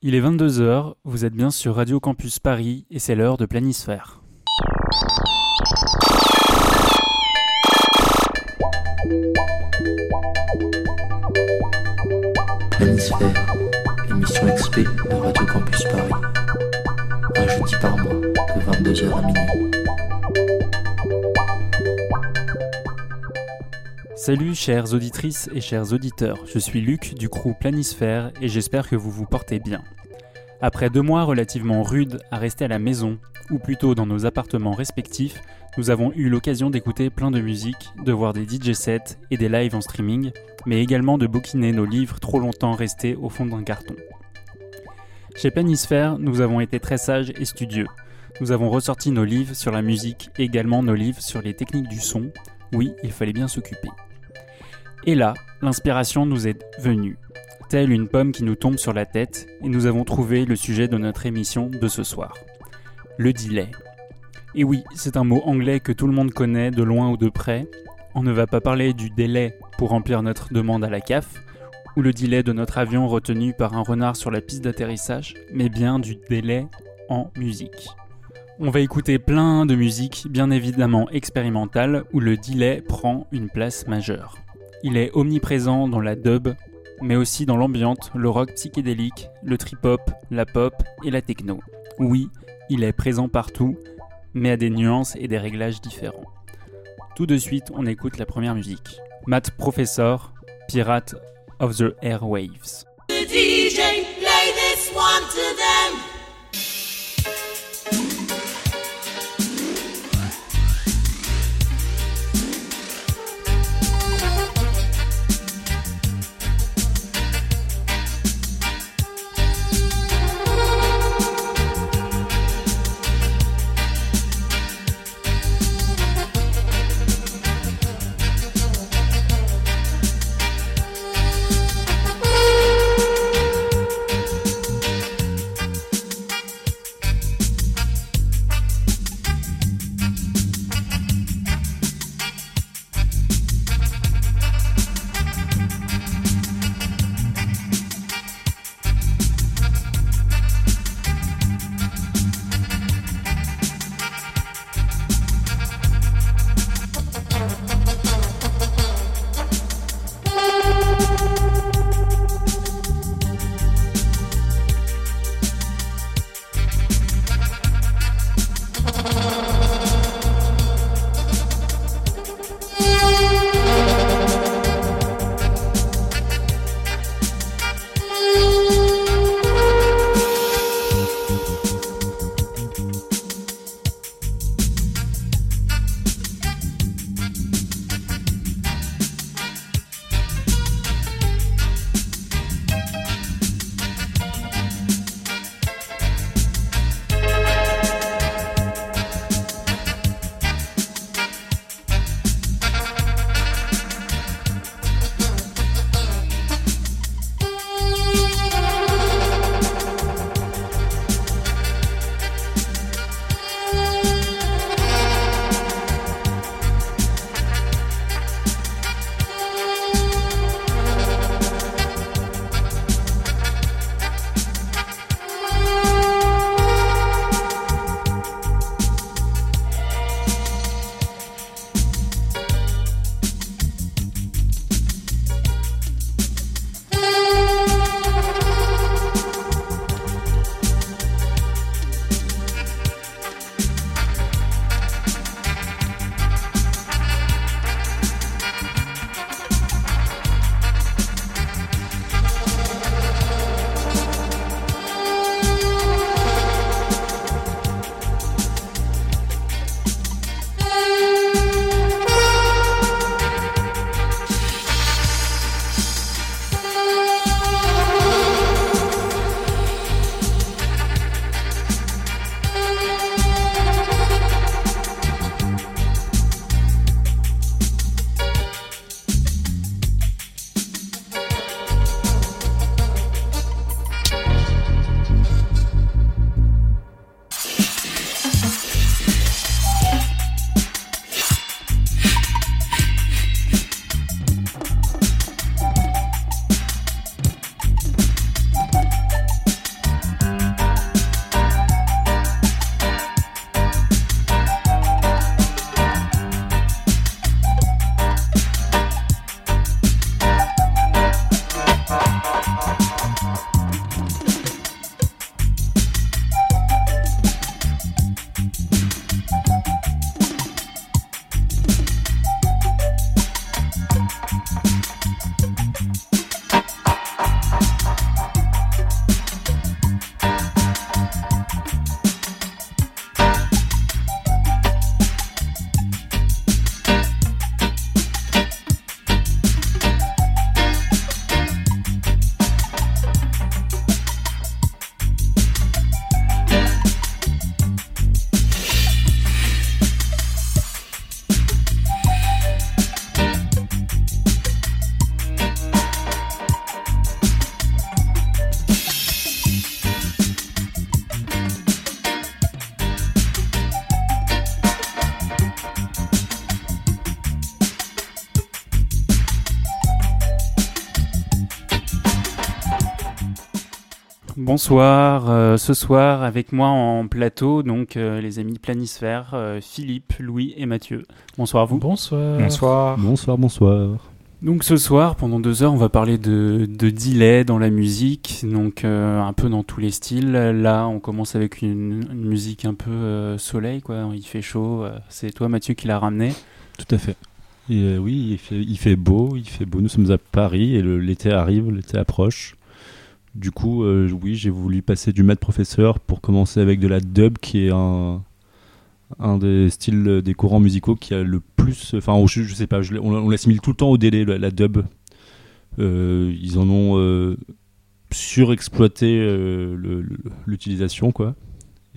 Il est 22h, vous êtes bien sur Radio Campus Paris et c'est l'heure de Planisphère. Planisphère, l'émission XP de Radio Campus Paris. Un jeudi par mois, de 22h à minuit. Salut chères auditrices et chers auditeurs, je suis Luc du crew Planisphère et j'espère que vous vous portez bien. Après deux mois relativement rudes à rester à la maison, ou plutôt dans nos appartements respectifs, nous avons eu l'occasion d'écouter plein de musique, de voir des DJ sets et des lives en streaming, mais également de bouquiner nos livres trop longtemps restés au fond d'un carton. Chez Planisphère, nous avons été très sages et studieux. Nous avons ressorti nos livres sur la musique et également nos livres sur les techniques du son. Oui, il fallait bien s'occuper. Et là, l'inspiration nous est venue, telle une pomme qui nous tombe sur la tête, et nous avons trouvé le sujet de notre émission de ce soir. Le delay. Et oui, c'est un mot anglais que tout le monde connaît de loin ou de près. On ne va pas parler du délai pour remplir notre demande à la CAF, ou le delay de notre avion retenu par un renard sur la piste d'atterrissage, mais bien du délai en musique. On va écouter plein de musique bien évidemment expérimentale où le delay prend une place majeure. Il est omniprésent dans la dub, mais aussi dans l'ambiante, le rock psychédélique, le trip-hop, la pop et la techno. Oui, il est présent partout, mais à des nuances et des réglages différents. Tout de suite, on écoute la première musique. Matt Professor, Pirate of the Airwaves. Bonsoir, euh, ce soir avec moi en plateau, donc euh, les amis Planisphère, euh, Philippe, Louis et Mathieu. Bonsoir à vous. Bonsoir. Bonsoir. Bonsoir, bonsoir. Donc ce soir, pendant deux heures, on va parler de, de delay dans la musique, donc euh, un peu dans tous les styles. Là, on commence avec une, une musique un peu euh, soleil, quoi. Il fait chaud. C'est toi, Mathieu, qui l'a ramené. Tout à fait. Et, euh, oui, il fait, il fait beau, il fait beau. Nous sommes à Paris et l'été arrive, l'été approche. Du coup, euh, oui, j'ai voulu passer du maître professeur pour commencer avec de la dub, qui est un, un des styles, euh, des courants musicaux qui a le plus. Enfin, je, je sais pas, on, on l'assimile tout le temps au délai, la, dub. Euh, ils en ont surexploité l'utilisation, quoi.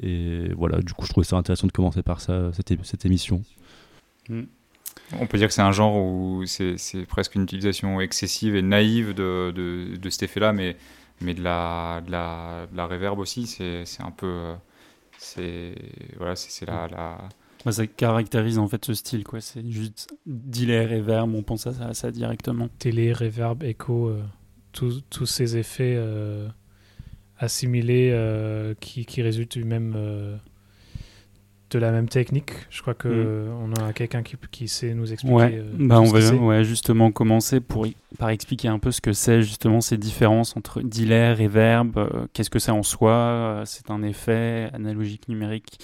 Et voilà, du coup, je trouvais ça intéressant de commencer par ça, cette, émission. On peut dire que c'est un genre où c'est c'est presque une utilisation excessive et naïve de, de, de cet effet-là, mais, mais de, la, de, la, de la reverb aussi, c'est c'est un peu. euh, C'est voilà, c'est c'est la, la, Bah, ça caractérise en fait ce style, quoi. C'est juste delay, reverb, on pense à ça, à ça directement. Télé, reverb, écho, euh, tous tous ces effets euh, assimilés euh, qui, qui résultent du même, euh, de la même technique. Je crois que Mm. euh, on a quelqu'un qui, qui sait nous expliquer. Ouais, euh, bah on va ouais, justement commencer pour, par expliquer un peu ce que c'est justement ces différences entre delay, reverb, euh, qu'est-ce que c'est en soi, euh, c'est un effet analogique numérique.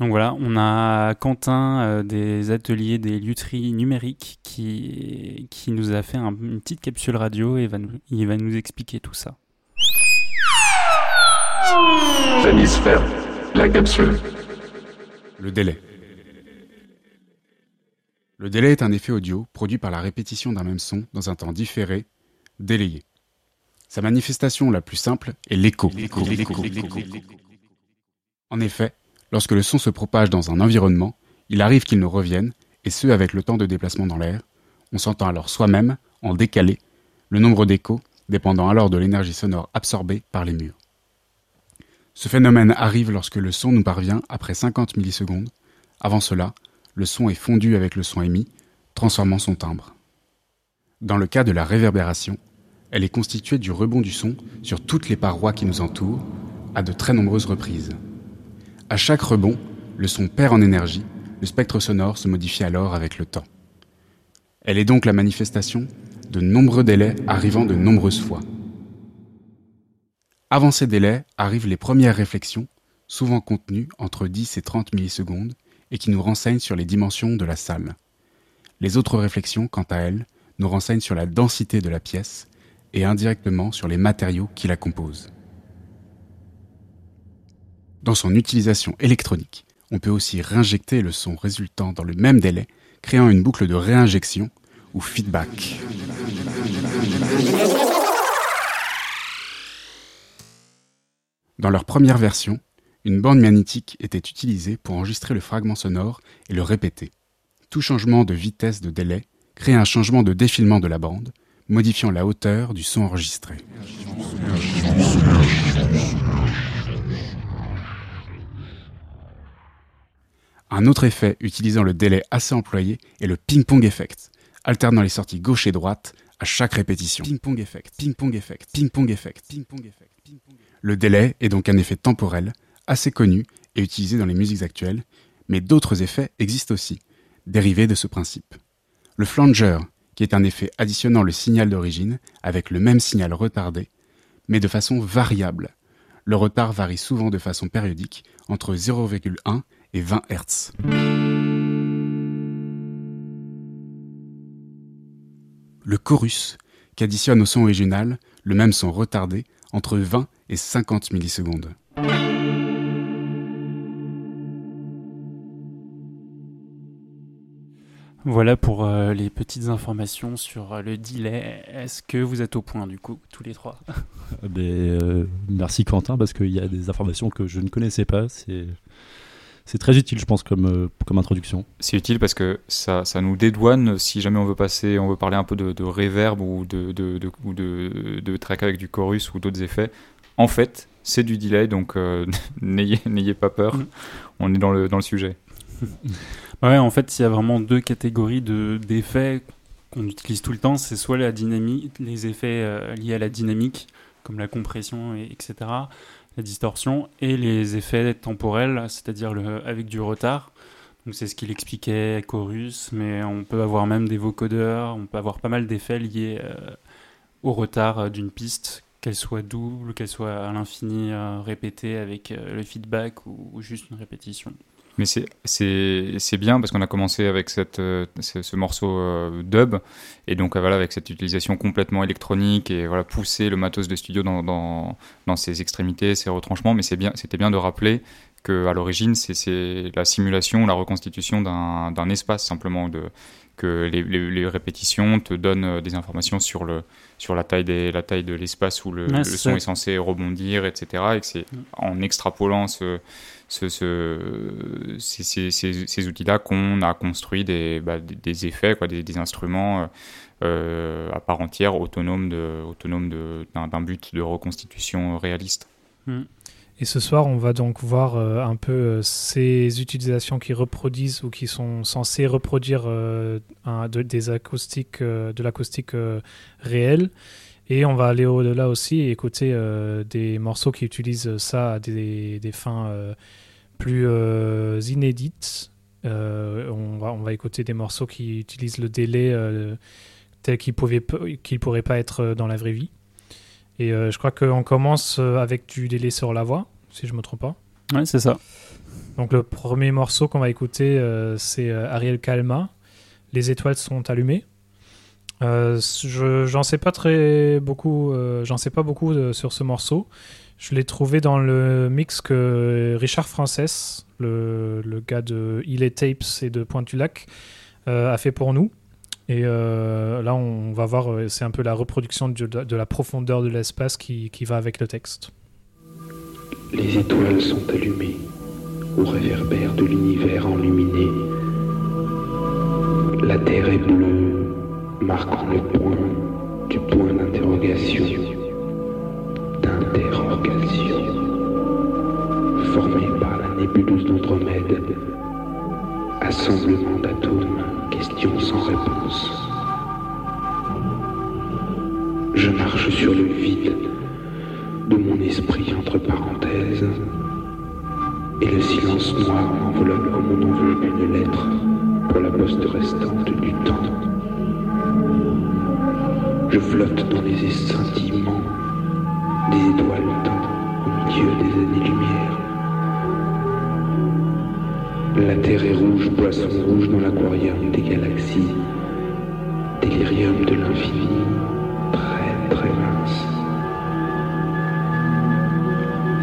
Donc voilà, on a Quentin euh, des ateliers des lutheries numériques qui, qui nous a fait un- une petite capsule radio et va nous, il va nous expliquer tout ça. Planisphère, la capsule. Le délai. Le délai est un effet audio produit par la répétition d'un même son dans un temps différé, délayé. Sa manifestation la plus simple est l'écho. En effet, lorsque le son se propage dans un environnement, il arrive qu'il nous revienne, et ce avec le temps de déplacement dans l'air. On s'entend alors soi-même, en décalé, le nombre d'échos dépendant alors de l'énergie sonore absorbée par les murs. Ce phénomène arrive lorsque le son nous parvient après 50 millisecondes. Avant cela, le son est fondu avec le son émis, transformant son timbre. Dans le cas de la réverbération, elle est constituée du rebond du son sur toutes les parois qui nous entourent, à de très nombreuses reprises. À chaque rebond, le son perd en énergie, le spectre sonore se modifie alors avec le temps. Elle est donc la manifestation de nombreux délais arrivant de nombreuses fois. Avant ces délais arrivent les premières réflexions, souvent contenues entre 10 et 30 millisecondes, et qui nous renseignent sur les dimensions de la salle. Les autres réflexions, quant à elles, nous renseignent sur la densité de la pièce et indirectement sur les matériaux qui la composent. Dans son utilisation électronique, on peut aussi réinjecter le son résultant dans le même délai, créant une boucle de réinjection ou feedback. Dans leur première version, une bande magnétique était utilisée pour enregistrer le fragment sonore et le répéter. Tout changement de vitesse de délai crée un changement de défilement de la bande, modifiant la hauteur du son enregistré. Un autre effet utilisant le délai assez employé est le ping-pong effect, alternant les sorties gauche et droite à chaque répétition. Ping-pong effect, ping-pong effect, ping-pong effect, ping-pong effect. Le délai est donc un effet temporel, assez connu et utilisé dans les musiques actuelles, mais d'autres effets existent aussi, dérivés de ce principe. Le flanger, qui est un effet additionnant le signal d'origine avec le même signal retardé, mais de façon variable. Le retard varie souvent de façon périodique entre 0,1 et 20 Hz. Le chorus, qui additionne au son original le même son retardé entre 20 et 50 millisecondes. Voilà pour euh, les petites informations sur euh, le delay. Est-ce que vous êtes au point du coup, tous les trois? Euh, ben, euh, merci Quentin, parce qu'il y a des informations que je ne connaissais pas. C'est, c'est très utile, je pense, comme, euh, comme introduction. C'est utile parce que ça, ça nous dédouane si jamais on veut passer, on veut parler un peu de, de reverb ou de, de, de, ou de, de track avec du chorus ou d'autres effets. En fait, c'est du delay, donc euh, n'ayez, pas peur. Mm. On est dans le, dans le sujet. Ouais, en fait, il y a vraiment deux catégories de d'effets qu'on utilise tout le temps. C'est soit la dynamique, les effets euh, liés à la dynamique, comme la compression, et, etc., la distorsion, et les effets temporels, c'est-à-dire avec du retard. Donc c'est ce qu'il expliquait, chorus, mais on peut avoir même des vocodeurs, on peut avoir pas mal d'effets liés euh, au retard euh, d'une piste, qu'elle soit double, qu'elle soit à l'infini euh, répétée avec euh, le feedback ou, juste une répétition. Mais c'est- bien parce qu'on a commencé avec cette, euh, ce, ce morceau dub et donc voilà avec cette utilisation complètement électronique et voilà pousser le matos de studio dans, dans, dans ses extrémités, ses retranchements. Mais c'est bien, c'était bien de rappeler que à l'origine c'est- la simulation, la reconstitution d'un d'un espace simplement de que les, les- les répétitions te donnent euh, des informations sur le sur la taille des la taille de l'espace où le, son ça. est censé rebondir, etc. Et que c'est Mm. en extrapolant ce ce, ce- ces, ces- outils-là qu'on a construit des, bah, des, effets, quoi, des, des instruments euh, euh, à part entière, autonomes de, autonomes de- d'un d'un but de reconstitution réaliste. Et ce soir, on va donc voir euh, un peu euh, ces utilisations qui reproduisent ou qui sont censées reproduire euh, de, des acoustiques, de l'acoustique réelle. Et on va aller au-delà aussi et écouter des morceaux qui utilisent ça à des, fins plus inédites. On, va, écouter des morceaux qui utilisent le délai tel qu'il qu'il pourrait pas être dans la vraie vie. Et euh, je crois qu'on commence euh, avec du délai sur la voix, si je me trompe pas. Ouais, c'est ça. Donc le premier morceau qu'on va écouter, euh, c'est Ariel Kalma. Les étoiles sont allumées. Euh, je j'en sais pas très beaucoup, j'en sais pas beaucoup sur ce morceau. Je l'ai trouvé dans le mix que Richard Frances, le, le gars de Il Tapes et de Pointe-du-Lac, euh, a fait pour nous. Et euh, là, on va voir, euh, c'est un peu la reproduction de, la profondeur de l'espace qui, qui va avec le texte. Les étoiles sont allumées au réverbère de l'univers enluminé. La terre est bleue, marquant le point du point d'interrogation, d'interrogation, formé par la nébuleuse d'Andromède, assemblement d'atomes, questions sans réponse. Je marche sur le vide de mon esprit entre parenthèses, et le silence noir m'enveloppe comme on enveloppe une lettre pour la poste restante du temps. Je flotte dans les scintillements des étoiles au milieu des années-lumière. La terre est rouge, poisson rouge dans l'aquarium des galaxies, délirium de l'infini, très très mince.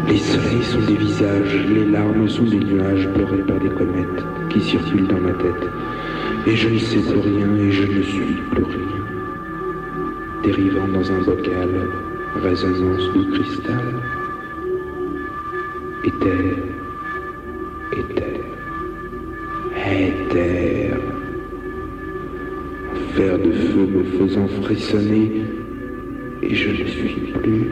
Les soleils sont des visages, les larmes sont des nuages pleurés par des comètes qui circulent dans ma tête. Et je ne sais plus rien et je ne suis plus rien. Dérivant dans un bocal, résonance du cristal. Éther, éther, éther. De feu me faisant frissonner et je ne suis plus.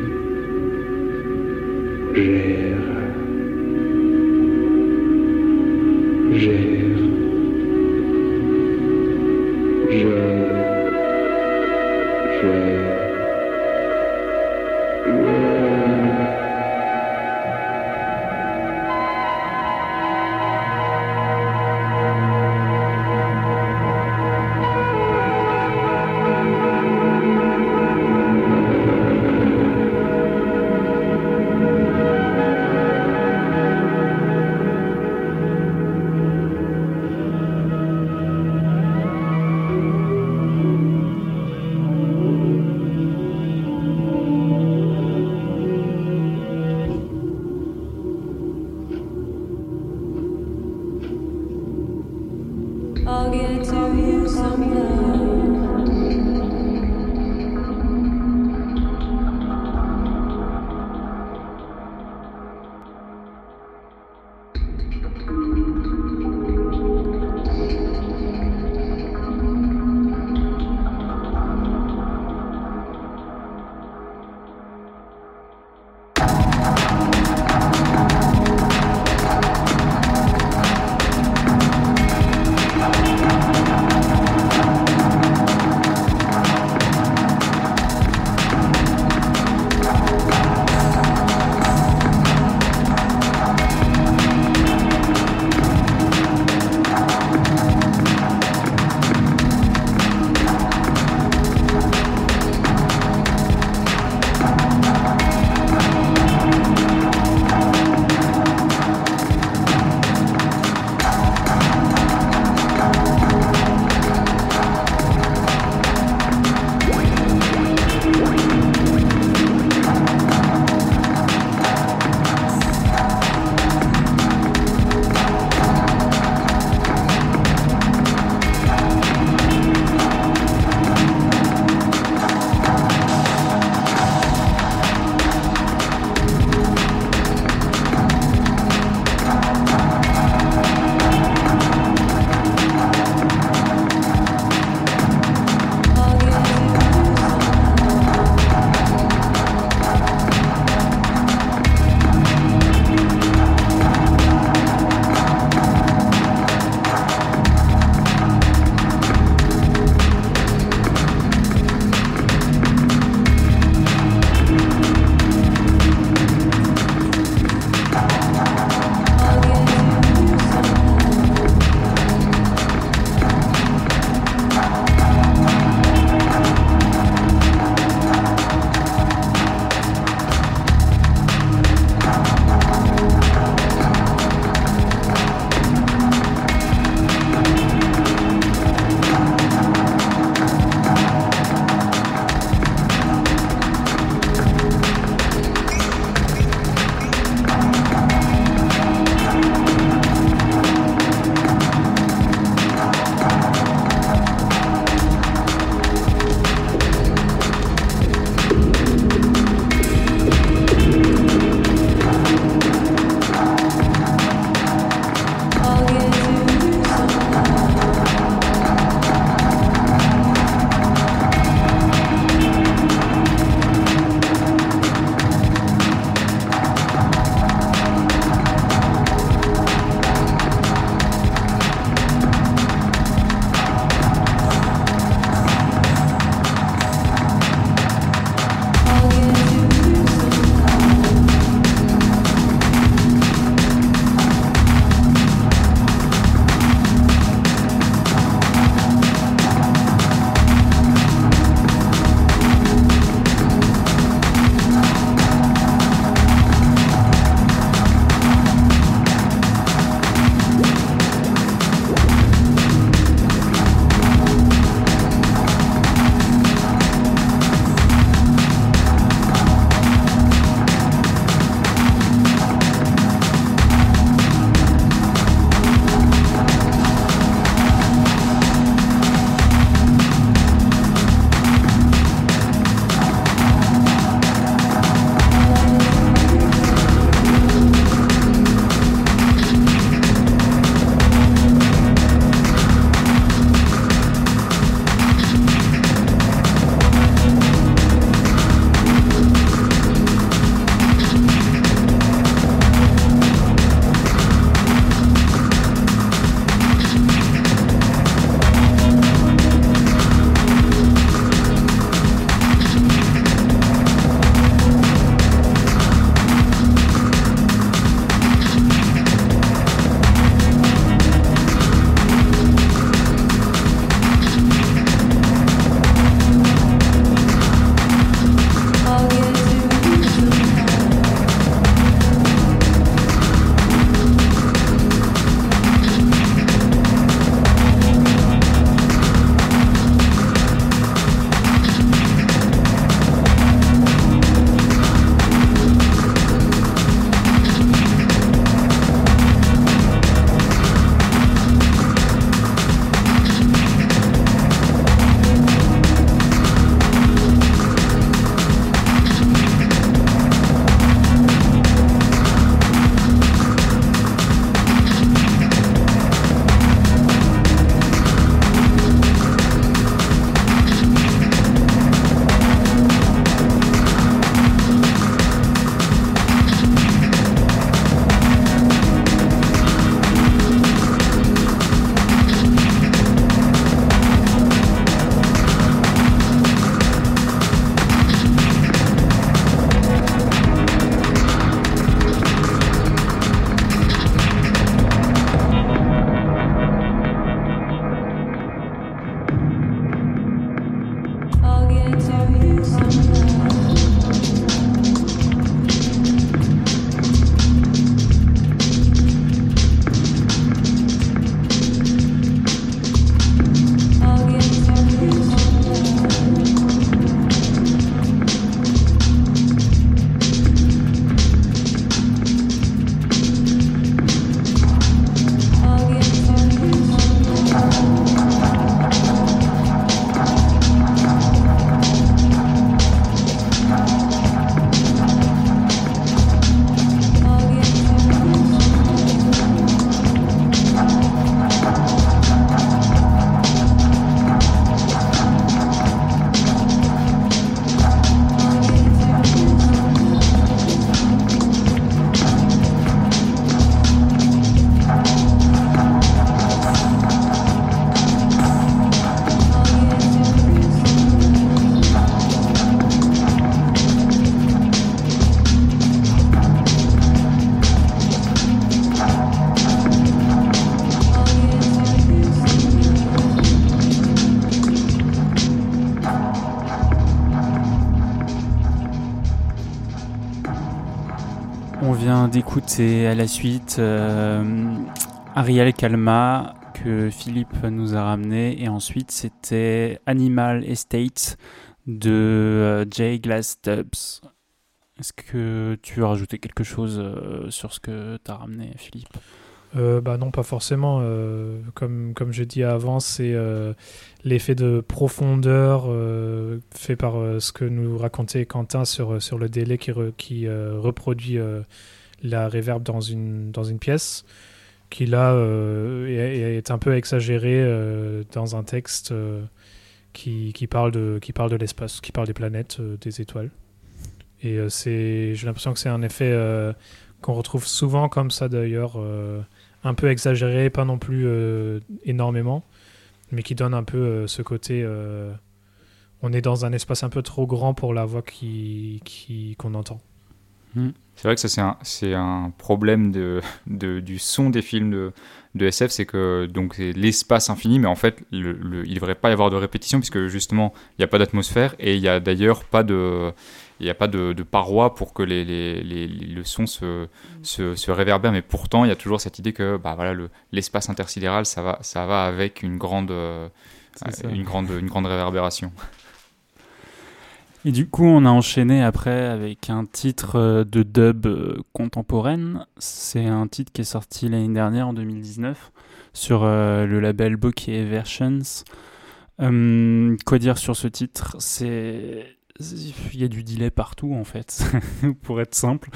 D'écouter à la suite euh, Ariel Calma que Philippe nous a ramené et ensuite c'était Animal Estate de euh, Jay Glass Stubbs. Est-ce que tu veux rajouter quelque chose euh, sur ce que tu as ramené Philippe? Bah non, pas forcément. comme, comme je dis avant, c'est l'effet de profondeur fait par ce que nous racontait Quentin sur, sur le délai qui, qui reproduit la reverb dans une, dans une pièce, qui là euh, est, un peu exagéré euh, dans un texte euh, qui, qui parle de, qui parle de l'espace, qui parle des planètes, des étoiles. Et c'est, j'ai l'impression que c'est un effet qu'on retrouve souvent comme ça d'ailleurs. un peu exagéré, pas non plus énormément, mais qui donne un peu ce côté. on est dans un espace un peu trop grand pour la voix qui, qu'on entend. C'est vrai que ça, c'est un, problème de, de- du son des films de, de SF, c'est que donc c'est l'espace infini, mais en fait, le, le- il ne devrait pas y avoir de répétition, puisque justement, il n'y a pas d'atmosphère, et il n'y a d'ailleurs pas de. Il n'y a pas de, de paroi pour que les, les- les- le son se, se, se réverbère, mais pourtant il y a toujours cette idée que bah, voilà, le- l'espace intersidéral, ça va, ça va avec une grande, euh, C'est ça. une grande, une grande réverbération. Et du coup, on a enchaîné après avec un titre euh, de dub euh, contemporaine. C'est un titre qui est sorti l'année dernière, en 2019, sur euh, le label Bokeh Versions. Hum, quoi dire sur ce titre? C'est il y a du delay partout en fait, pour être simple.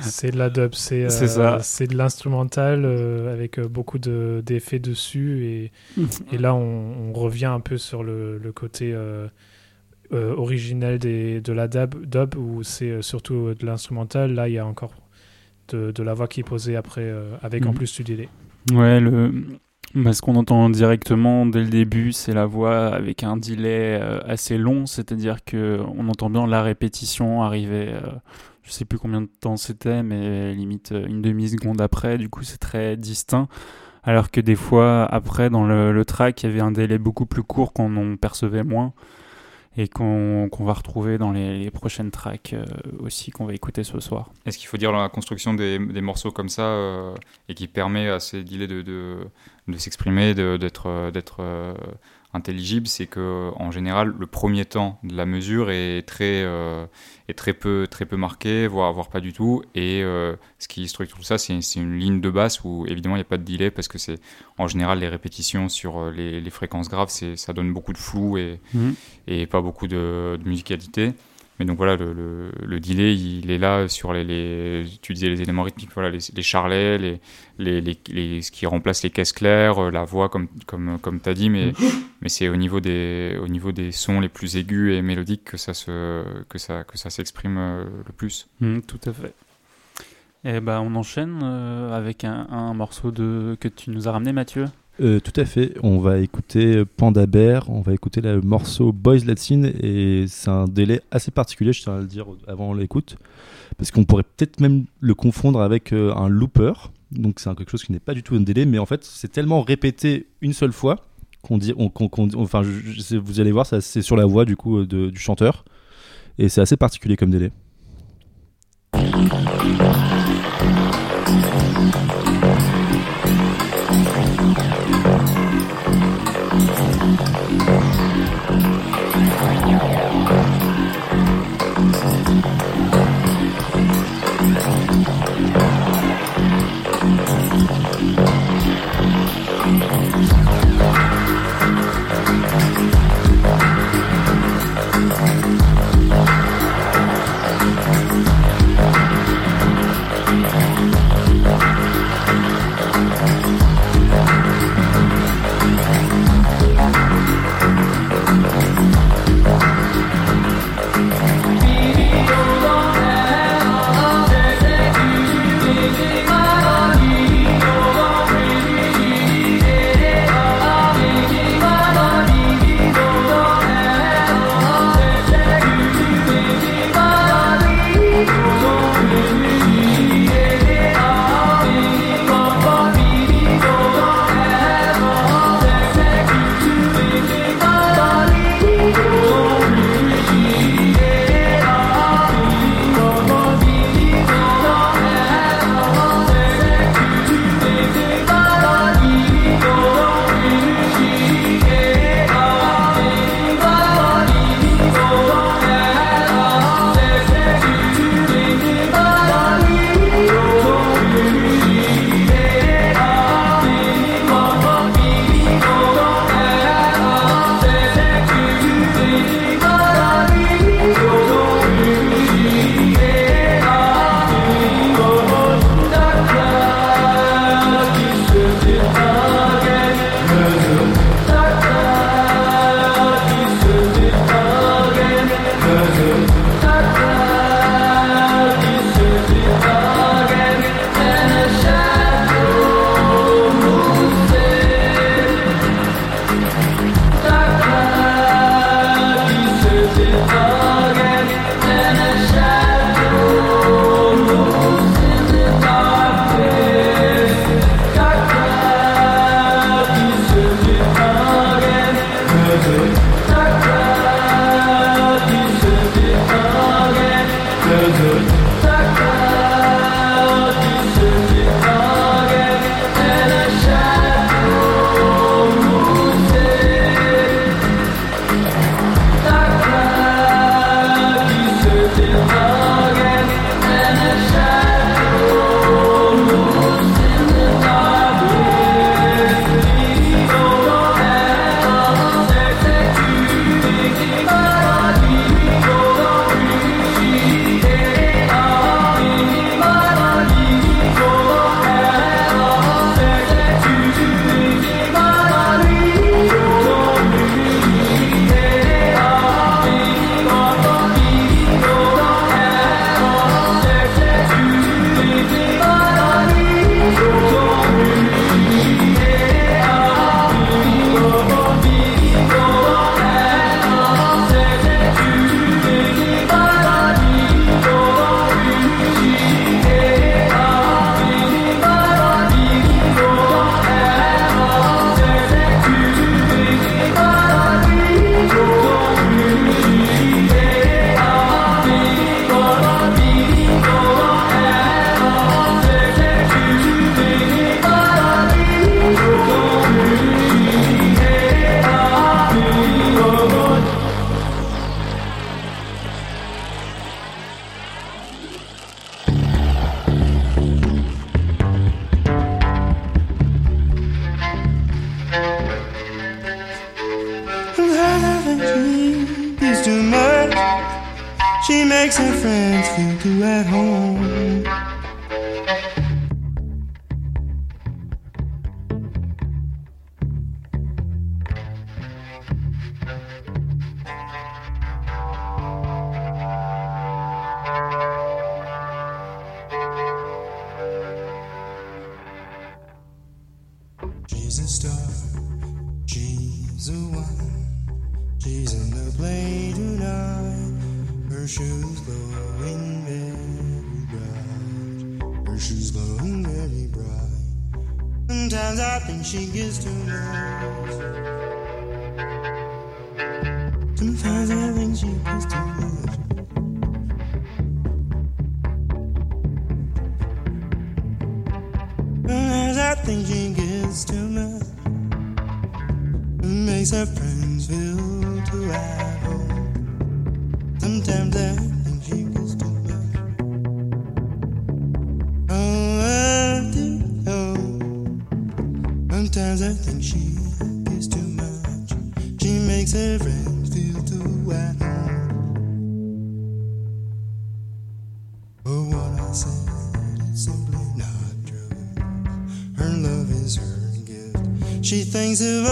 C'est de la dub, c'est, euh, de l'instrumental euh, avec beaucoup de, d'effets dessus. Et, et là, on, on revient un peu sur le, le côté euh, euh, originel des, de la dub, dub où c'est euh, surtout euh, de l'instrumental. Là, il y a encore de, de la voix qui est posée après, euh, avec en Mhm. plus du délai. Ouais, le... bah, ce qu'on entend directement dès le début, c'est la voix avec un delay assez long, c'est-à-dire que on entend bien la répétition arriver. je sais plus combien de temps c'était, mais limite une demi-seconde après, du coup c'est très distinct. Alors que des fois, après, dans le, le track, il y avait un délai beaucoup plus court qu'on en percevait moins et qu'on va retrouver dans les, prochaines tracks euh, aussi qu'on va écouter ce soir. Est-ce qu'il faut dire dans la construction des, morceaux comme ça euh, et qui permet à ces delays de, de, de s'exprimer, d'être euh, intelligible, c'est que en général le premier temps de la mesure est très euh, est très peu très peu marqué, voire voire pas du tout. Et euh, ce qui structure tout ça, c'est c'est une ligne de basse où évidemment il n'y a pas de delay parce que c'est en général les répétitions sur euh, les, les fréquences graves, c'est ça donne beaucoup de flou et Mhm. et pas beaucoup de, de musicalité. Mais donc voilà, le, le, le delay, il est là sur les, les tu disais les éléments rythmiques, voilà, les, les charlets, les, les, les, ce qui remplace les caisses claires, euh, la voix comme, comme, comme tu as dit, mais, mais c'est au niveau, des, au niveau des sons les plus aigus et mélodiques que ça, se, que ça, que ça s'exprime euh, le plus. Mm, tout à fait. Et ben on enchaîne euh, avec un, un morceau de que tu nous as ramené, Mathieu. Euh, tout à fait. On va écouter Panda Bear, on va écouter le morceau Boys Latin et c'est un délai assez particulier, je tiens à le dire avant l'écoute, parce qu'on pourrait peut-être même le confondre avec euh, un looper. Donc c'est quelque chose qui n'est pas du tout un délai, mais en fait c'est tellement répété une seule fois qu'on dit, on- enfin vous allez voir, c'est sur la voix du coup du chanteur et c'est assez particulier comme délai.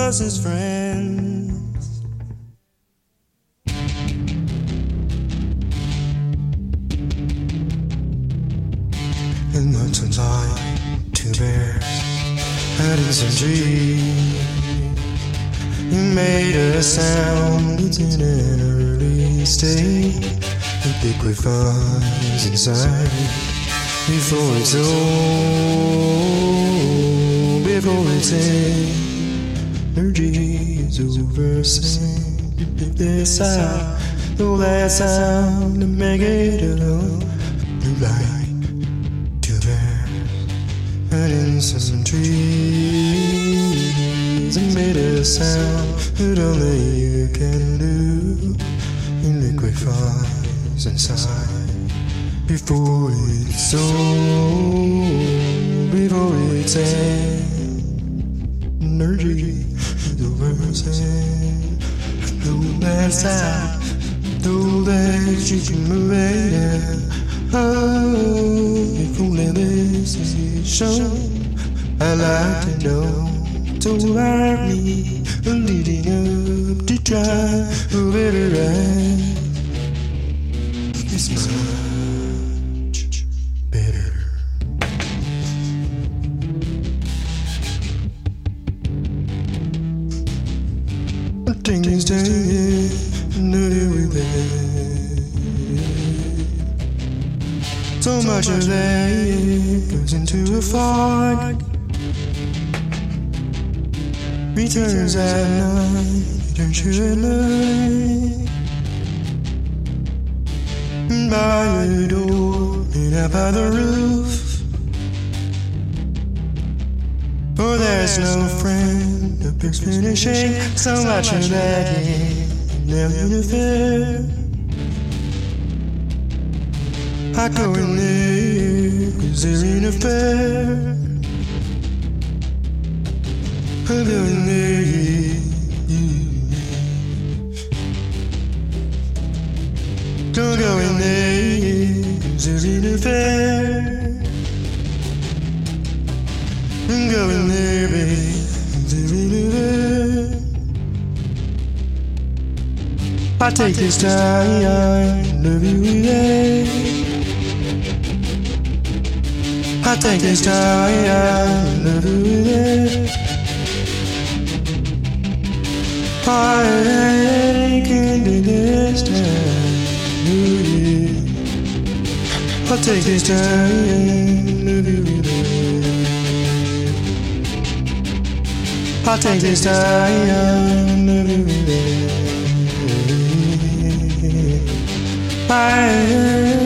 us as friends. And In Merton's eye, two bears had incendiary. You made a sound within an early state. The big revives inside before it's all, before it's in energy is over. Sing this out, the last sound to make it alone. You like to bear and in some trees and made a sound that only you can do. It liquefies inside before it's old, before it's energy much goes into a fog. Returns at night, returns you at night. By the door and out by the roof. For there's no friend that bears finishing so much of that unfair. I go in there cause there a fair. I go in there. Don't go in there cause there ain't baby. I take this time, love you today. I take this time, love you today. I can do this time, yeah. I take this time, love you today. I'll take this time. I'll take this time.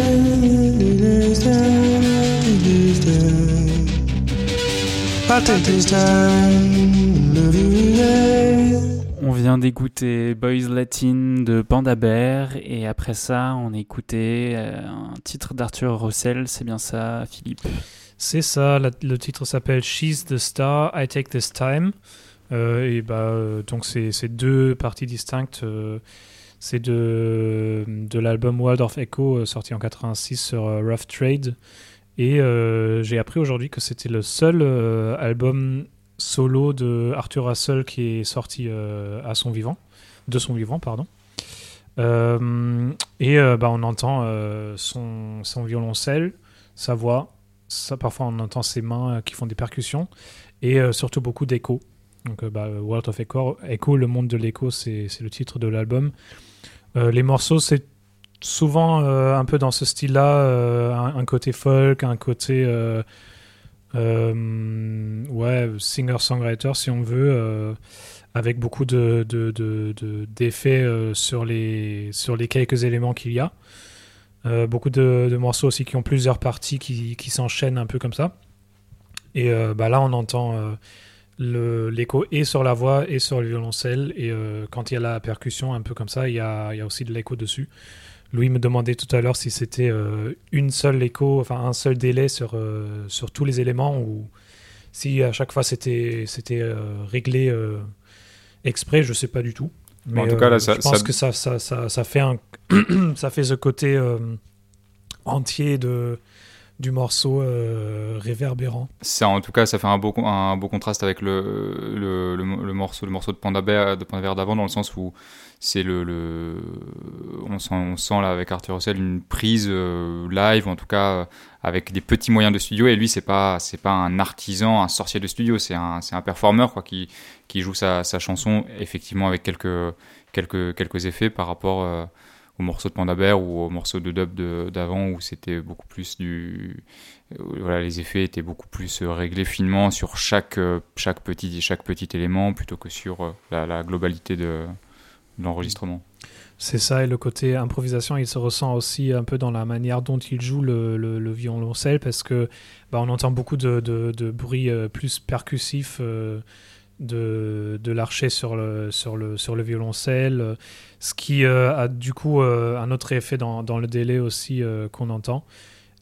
On vient d'écouter Boys Latin de Panda Bear et après ça on a écouté euh, un titre d'Arthur Russell, c'est bien ça Philippe? C'est ça, la- le titre s'appelle She's the Star, I Take This Time. Euh, et bah, euh, donc c'est deux parties distinctes euh, C'est de, de l'album World of Echo sorti en 86 sur Rough Trade. Et euh, j'ai appris aujourd'hui que c'était le seul euh, album solo de Arthur Russell qui est sorti euh, à son vivant, de son vivant, pardon. Et bah, on entend son, violoncelle, sa voix, ça, parfois on entend ses mains qui font des percussions, et surtout beaucoup d'échos. Donc, bah, World of Echo, Echo, le monde de l'écho, c'est le titre de l'album. Les morceaux, c'est souvent euh, un peu dans ce style-là, euh, un, côté folk, un côté euh, ouais singer-songwriter si on veut, avec beaucoup de de- de- de- d'effets sur les sur les quelques éléments qu'il y a. Beaucoup de, morceaux aussi qui ont plusieurs parties qui, qui s'enchaînent un peu comme ça. Et bah là, on entend le- l'écho et sur la voix et sur le violoncelle. Et quand il y a la percussion, un peu comme ça, il y a, il y a aussi de l'écho dessus. Louis me demandait tout à l'heure si c'était euh, une seule écho, enfin un seul délai sur, euh, sur tous les éléments ou si à chaque fois c'était c'était euh, réglé exprès, je sais pas du tout. Bon, en tout cas, là, ça- je pense ça- que ça, ça, ça, ça fait un ça fait ce côté entier de du morceau euh, réverbérant. Ça, en tout cas, ça fait un beau, un beau contraste avec le, le, le, le morceau, le morceau de Panda Bear, de Panda d'avant, dans le sens où c'est le, le on, sent, on sent là avec Arthur Russell une prise euh, live, en tout cas euh, avec des petits moyens de studio. Et lui, c'est pas, c'est pas un artisan, un sorcier de studio, c'est un, un performeur quoi, qui, qui joue sa, sa chanson effectivement avec quelques, quelques, quelques effets par rapport euh, au morceau de Panda Bear ou au morceau de dub d'avant où c'était beaucoup plus du euh, voilà, les effets étaient beaucoup plus euh, réglés finement sur chaque, chaque, petit, chaque petit élément plutôt que sur la, globalité de l'enregistrement. C'est ça, et le côté improvisation, il se ressent aussi un peu dans la manière dont il joue le, le, le violoncelle, parce que bah, on entend beaucoup de, de, de bruit euh, plus percussif euh, de, de l'archet sur le, sur, le, sur le violoncelle, ce qui euh, a du coup un autre effet dans, le délai aussi qu'on entend.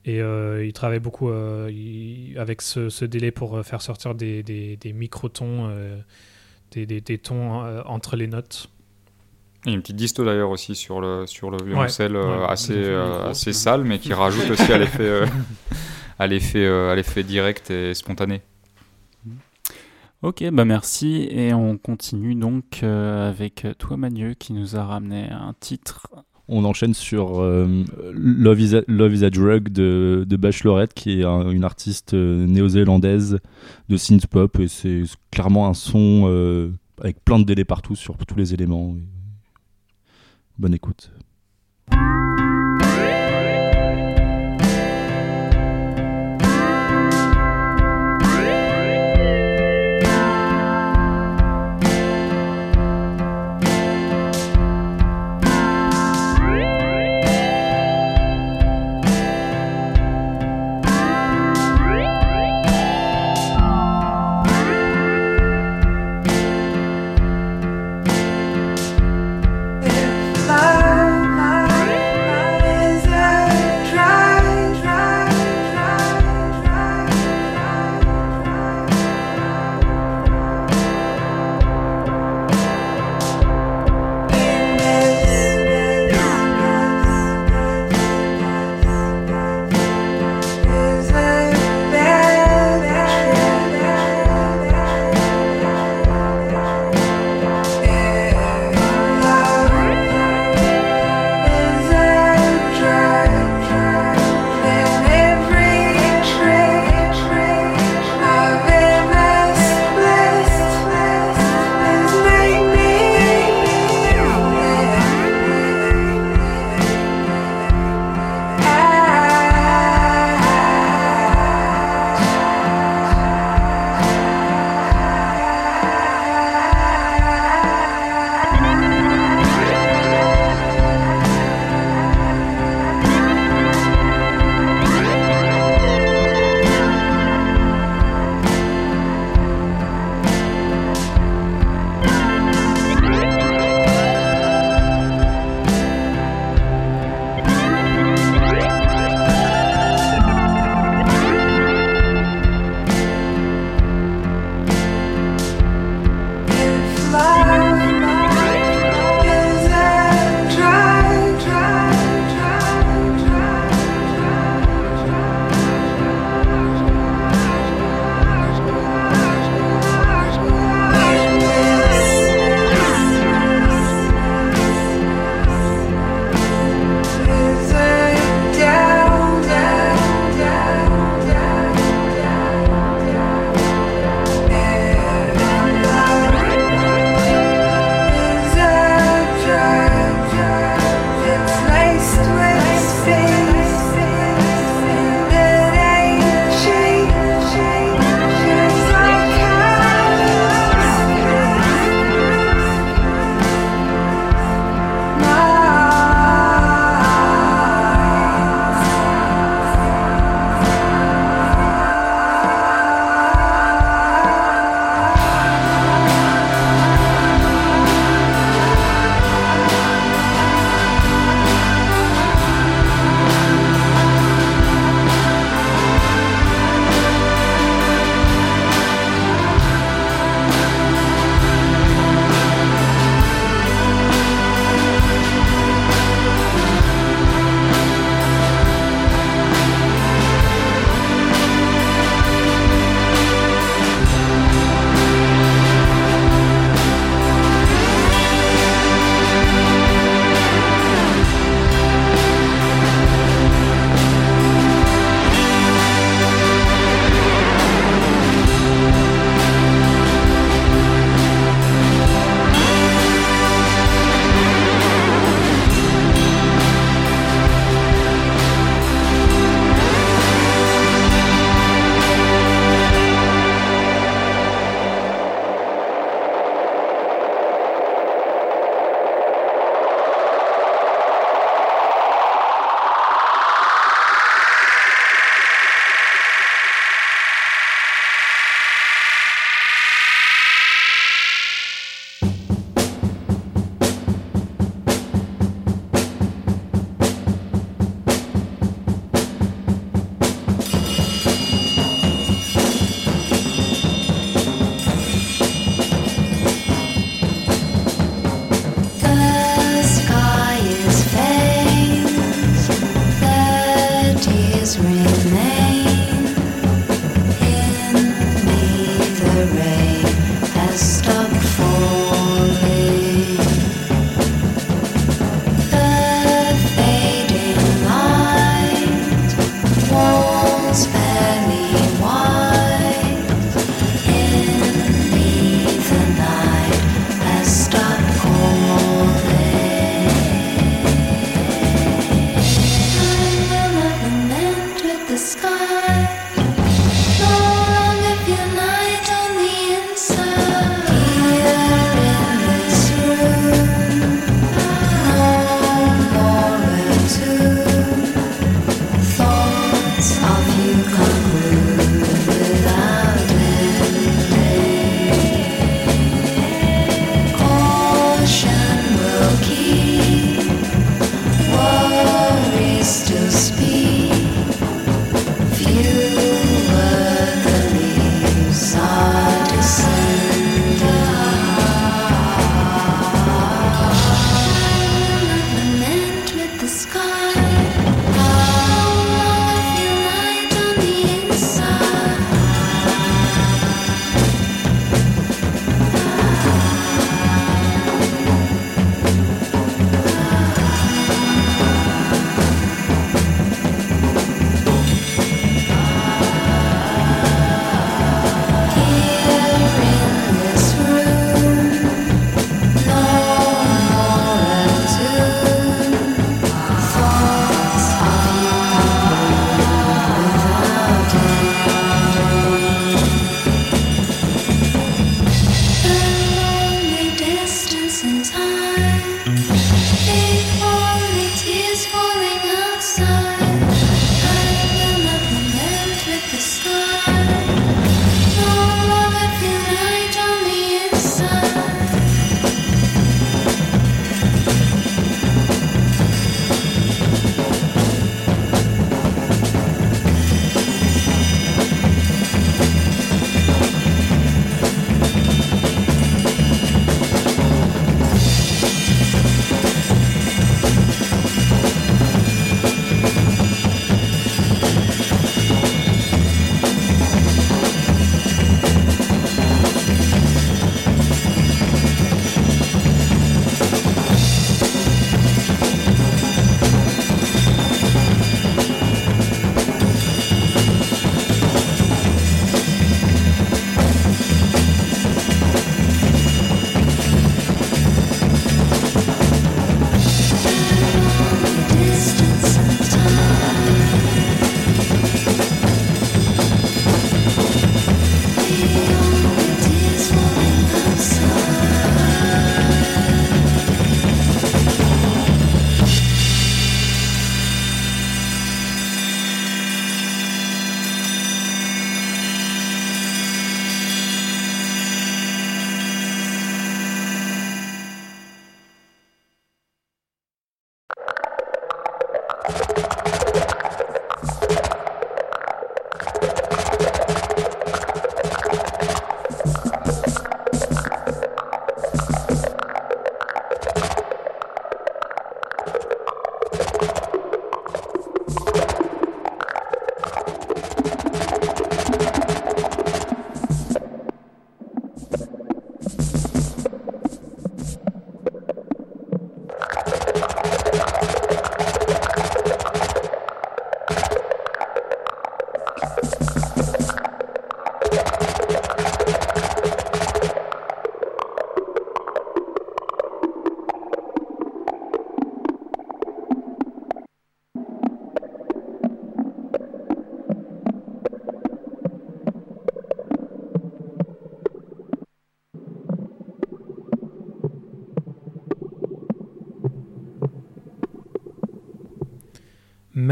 Et il travaille beaucoup avec ce, délai pour faire sortir des, des, des microtons, des, tons entre les notes. Il y a une petite disto d'ailleurs aussi sur le, sur le violoncelle euh, ouais, assez, euh, assez sale mais qui rajoute aussi à l'effet euh, à l'effet euh, à l'effet direct et spontané. Ok, bah merci. Et on continue donc euh, avec toi, Manu, qui nous a ramené un titre. On enchaîne sur euh, Love, is a, Love is a Drug de, de Bachelorette, qui est un- une artiste néo-zélandaise de synth pop. Et c'est clairement un son euh, avec plein de délais partout sur tous les éléments. Bonne écoute.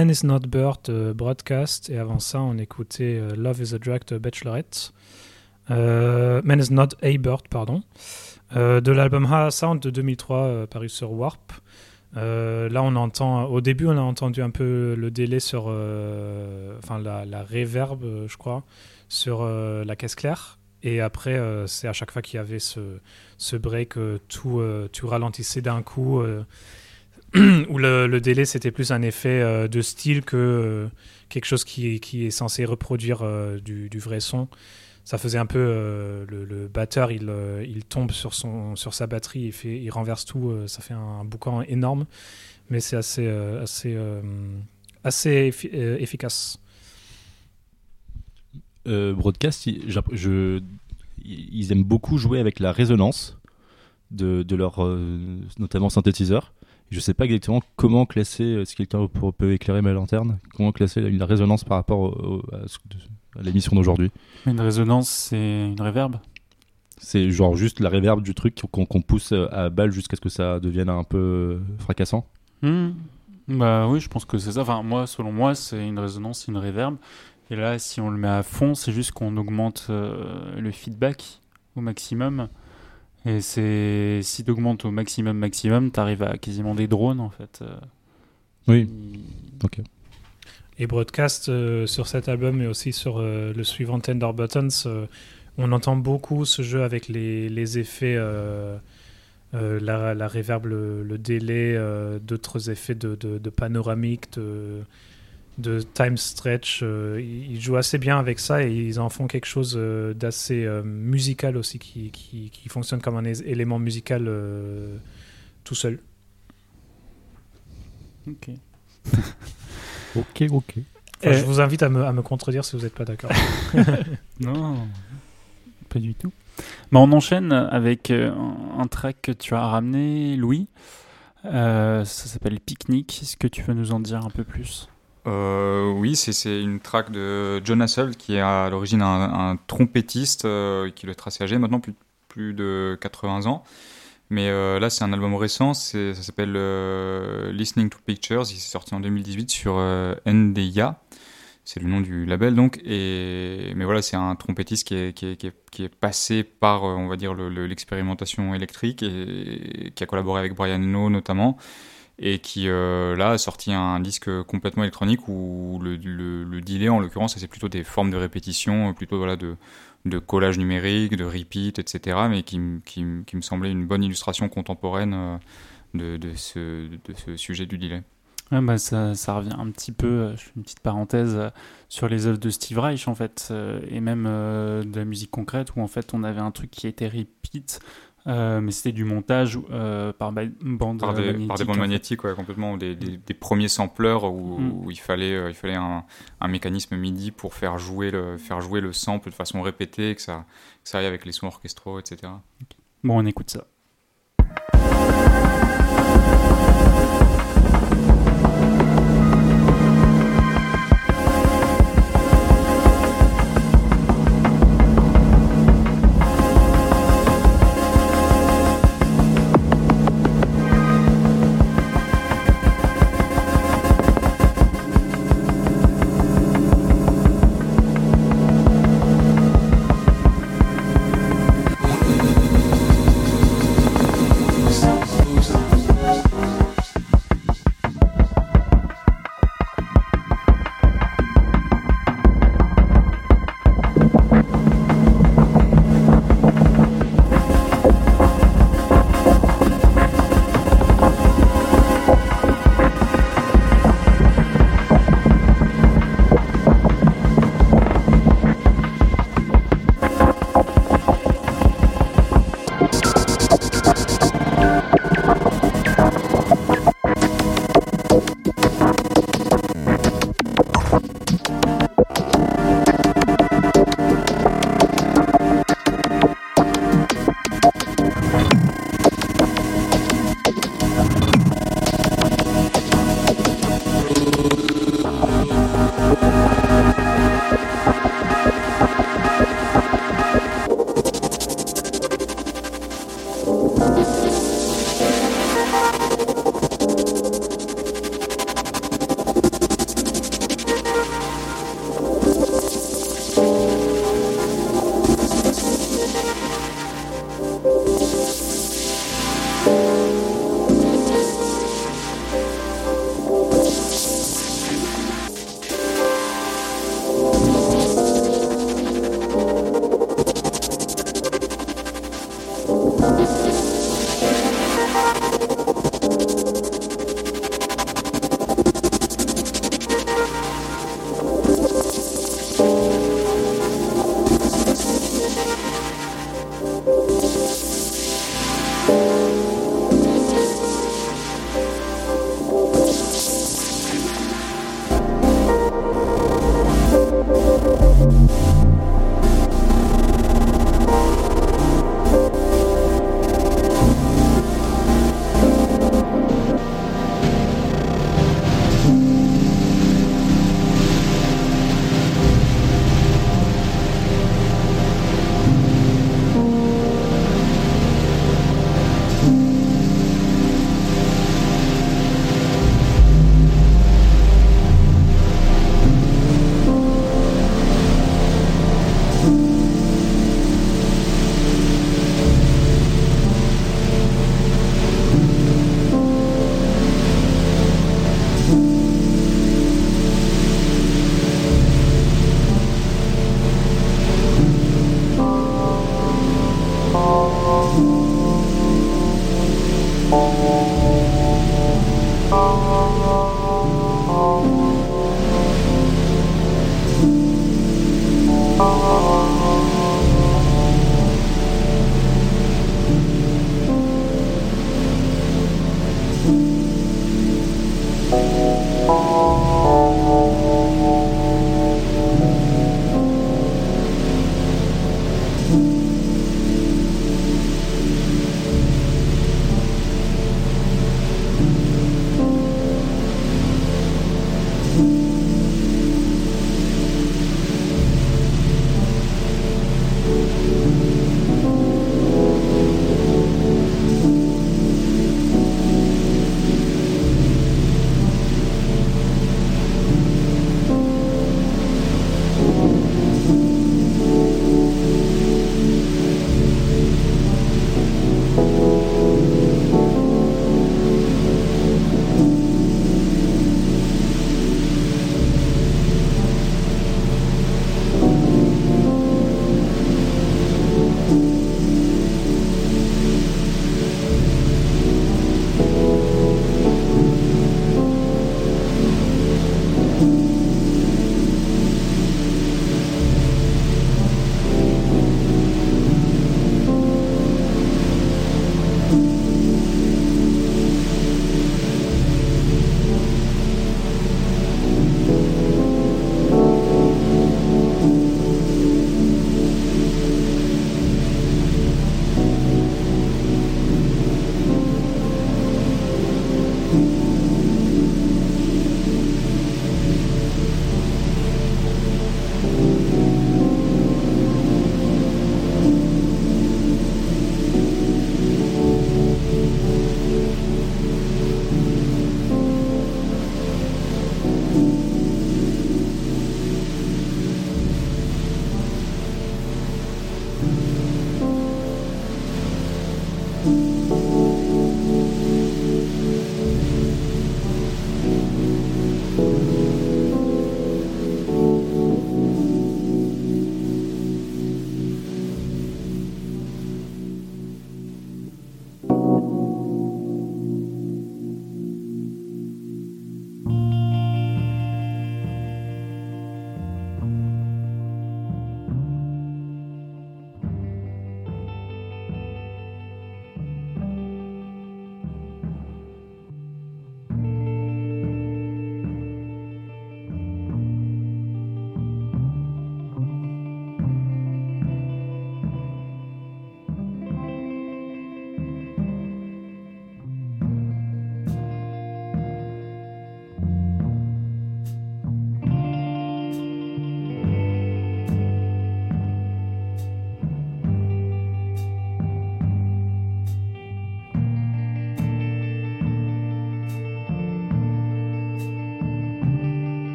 Man is Not Bird de Broadcast. Et avant ça, on écoutait euh, Love is a Drag Bachelorette. Euh, Man is Not a Bird, pardon. Euh, de l'album Ha Sound de 2003, euh, paru sur Warp. Euh, là, on entend. Au début, on a entendu un peu le délai sur. euh, Enfin, la, la reverb, euh, je crois, sur euh, la caisse claire. Et après, euh, c'est à chaque fois qu'il y avait ce, ce break, euh, tout, euh, tout ralentissait d'un coup. où le, délai, c'était plus un effet euh, de style que euh, quelque chose qui, est censé reproduire euh, du, vrai son. Ça faisait un peu. le, batteur, il, tombe sur, son, sur sa batterie, il, renverse tout. ça fait un, boucan énorme. Mais c'est assez, assez, assez effi- efficace. Broadcast, ils, aiment beaucoup jouer avec la résonance de, leur notamment synthétiseur. Je sais pas exactement comment classer, euh, si quelqu'un peut, éclairer ma lanterne, comment classer la, résonance par rapport au- au- à, l'émission d'aujourd'hui. Une résonance, c'est une réverb? C'est genre juste la réverb du truc qu'on pousse à balle jusqu'à ce que ça devienne un peu euh, fracassant. Hmm. Bah oui, je pense que c'est ça. Enfin, moi, selon moi, c'est une résonance, une réverb. Et là, si on le met à fond, c'est juste qu'on augmente euh, le feedback au maximum. Et c'est si tu augmentes au maximum, maximum, t'arrives à quasiment des drones en fait. Euh, Oui. qui- Ok. Et Broadcast, euh, sur cet album et aussi sur euh, le suivant Tender Buttons, euh, on entend beaucoup ce jeu avec les, les effets, euh, euh, la, la reverb, le, le délai, euh, d'autres effets de, de, de panoramique, de, de time stretch. euh, ils jouent assez bien avec ça et ils en font quelque chose euh, d'assez euh, musical aussi, qui, qui, qui fonctionne comme un élément musical euh, tout seul. Ok. Ok, ok. Enfin, je vous invite à me, à me contredire si vous n'êtes pas d'accord. Non, pas du tout. Mais on enchaîne avec un track que tu as ramené, Louis. Euh, ça s'appelle Picnic. Est-ce que tu veux nous en dire un peu plus? Euh, oui, c'est- une track de John Hassel qui est à l'origine un, trompettiste euh, qui être assez âgé maintenant, plus, de 80 ans. Mais euh, là, c'est un album récent, ça s'appelle Listening to Pictures, il s'est sorti en 2018 sur NDIA, c'est le nom du label donc. Et, mais voilà, c'est un trompettiste qui est, passé par, on va dire, le- le- l'expérimentation électrique et qui a collaboré avec Brian Eno notamment et qui euh, là a sorti un disque complètement électronique où le, le, delay en l'occurrence c'est plutôt des formes de répétition, plutôt voilà de, de collage numérique, de repeat, etc. Mais qui, qui, me semblait une bonne illustration contemporaine euh, de, de, ce, de ce sujet du delay. Ouais, bah, ça, ça revient un petit peu, euh, je fais une petite parenthèse, sur les œuvres de Steve Reich en fait, et même de la musique concrète où en fait on avait un truc qui était repeat, euh, mais c'était du montage euh, par ba- bande Par des, magnétique. par des bandes magnétiques, ouais, complètement, ou des, des, des premiers sampleurs où, Mm. où il fallait, euh, il fallait un, un mécanisme MIDI pour faire jouer le, faire jouer le sample de façon répétée, que ça, que ça aille avec les sons orchestraux, etc. Bon, on écoute ça.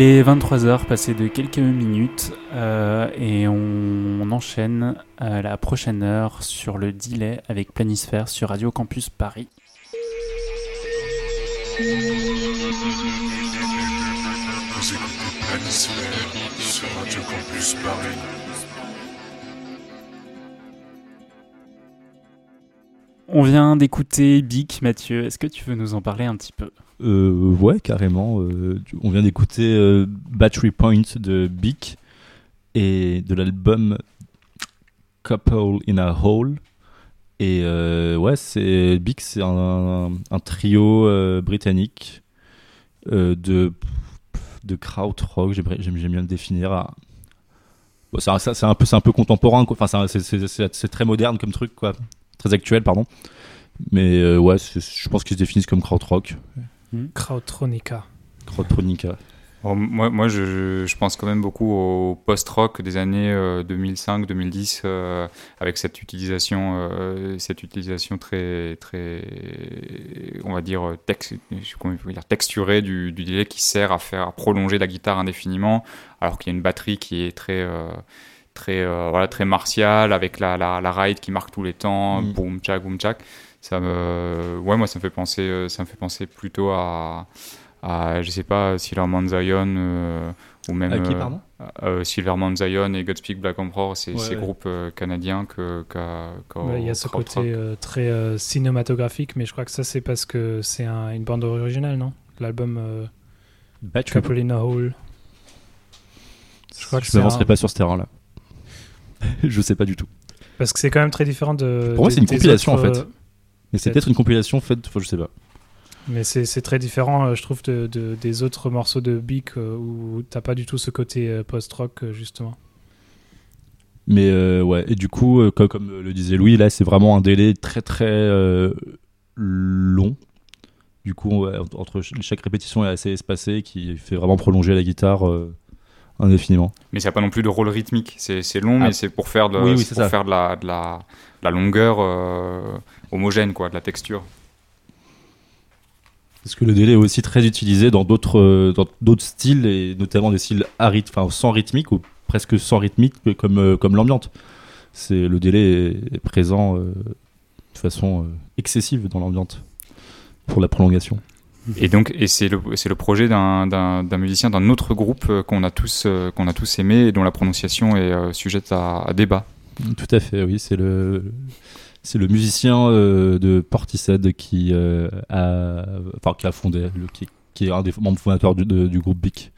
Il est 23h, passé de quelques minutes, euh, et on, on enchaîne à la prochaine heure sur le delay avec Planisphère sur Radio Campus Paris. Vous écoutez Planisphère sur Radio Campus Paris. On vient d'écouter Bic, Mathieu. Est-ce que tu veux nous en parler un petit peu? Euh, ouais, carrément. euh, on vient d'écouter euh, Battery Point de Beak et de l'album Couple in a Hole. Et ouais, c'est Beak, c'est un, trio britannique de de krautrock. J'aime bien le définir. Bon, c'est un, peu contemporain quoi. Enfin, c'est très moderne comme truc quoi, très actuel pardon. Mais ouais, je pense qu'ils se définissent comme krautrock. Krautronica. Krautronica. Moi, moi je, pense quand même beaucoup au post-rock des années 2005-2010 euh, avec cette utilisation, euh, cette utilisation très, très, on va dire, tex- texturée du, du delay qui sert à faire à prolonger la guitare indéfiniment, alors qu'il y a une batterie qui est très très euh, voilà très martiale avec la, la, la ride qui marque tous les temps, Mm. boom tchak boom tchak. Ça me, ouais, moi ça me fait penser, euh, ça me fait penser plutôt à, à je sais pas, Silverman Zion euh, ou même À qui, euh, pardon? euh, Silverman Zion et Godspeed Black Emperor, c'est Ouais, ces ouais. groupes euh, canadiens que qu'a- Ouais, Il y a ce côté euh, très euh, cinématographique, mais je crois que ça c'est parce que c'est un- une bande originale, non? L'album euh, Battery Couple in a Hole. Je crois que Je m'avancerai un- pas sur ce terrain-là. je sais pas du tout. Parce que c'est quand même très différent de. Pour moi, c'est une compilation autres, en fait. Mais c'est peut-être. une compilation faite, je sais pas. Mais c'est très différent, euh, je trouve, de, de- des autres morceaux de Beak euh, où t'as pas du tout ce côté euh, post-rock, justement. Mais euh, ouais, et du coup, co- comme, le disait Louis, là, c'est vraiment un délai très très euh, long. Du coup, entre ch- chaque répétition est assez espacée, qui fait vraiment prolonger la guitare euh, indéfiniment. Mais ça n'a pas non plus de rôle rythmique. C'est long, Ah. mais c'est pour faire de, Oui, oui, pour faire de la, de la, de la longueur euh, homogène, quoi, de la texture. Parce que le délai est aussi très utilisé dans d'autres euh, d'autres styles, et notamment des styles à rythme, enfin, sans rythmique ou presque sans rythmique, comme, euh, comme l'ambiante? C'est Le délai est, présent euh, de façon euh, excessive dans l'ambiante pour la prolongation. Et donc, et c'est le, le projet d'un, musicien d'un autre groupe qu'on a tous, qu'on a tous aimé et dont la prononciation est euh, sujette à, à débat. Tout à fait, oui. C'est le, c'est le musicien euh, de Portishead qui, euh, a, enfin, qui fondé, le, qui, est un des membres fondateurs du, du groupe Bic.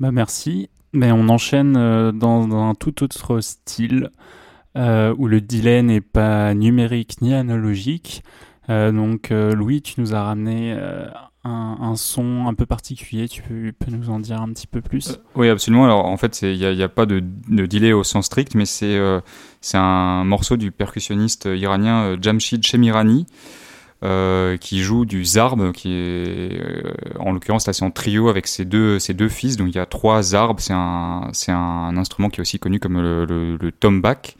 Bah merci. Mais on enchaîne euh, dans, un tout autre style où le delay n'est pas numérique ni analogique. Donc Louis, tu nous as ramené un, son un peu particulier. Tu peux, nous en dire un petit peu plus? Oui, absolument. Alors, en fait, il n'y a, pas de, de delay au sens strict, mais c'est euh, un morceau du percussionniste iranien euh, Jamshid Shemirani. euh, qui joue du zarb, qui est euh, en l'occurrence là c'est en trio avec ses deux ses deux fils. Donc il y a trois zarbs. C'est un un instrument qui est aussi connu comme le, le, le tombak.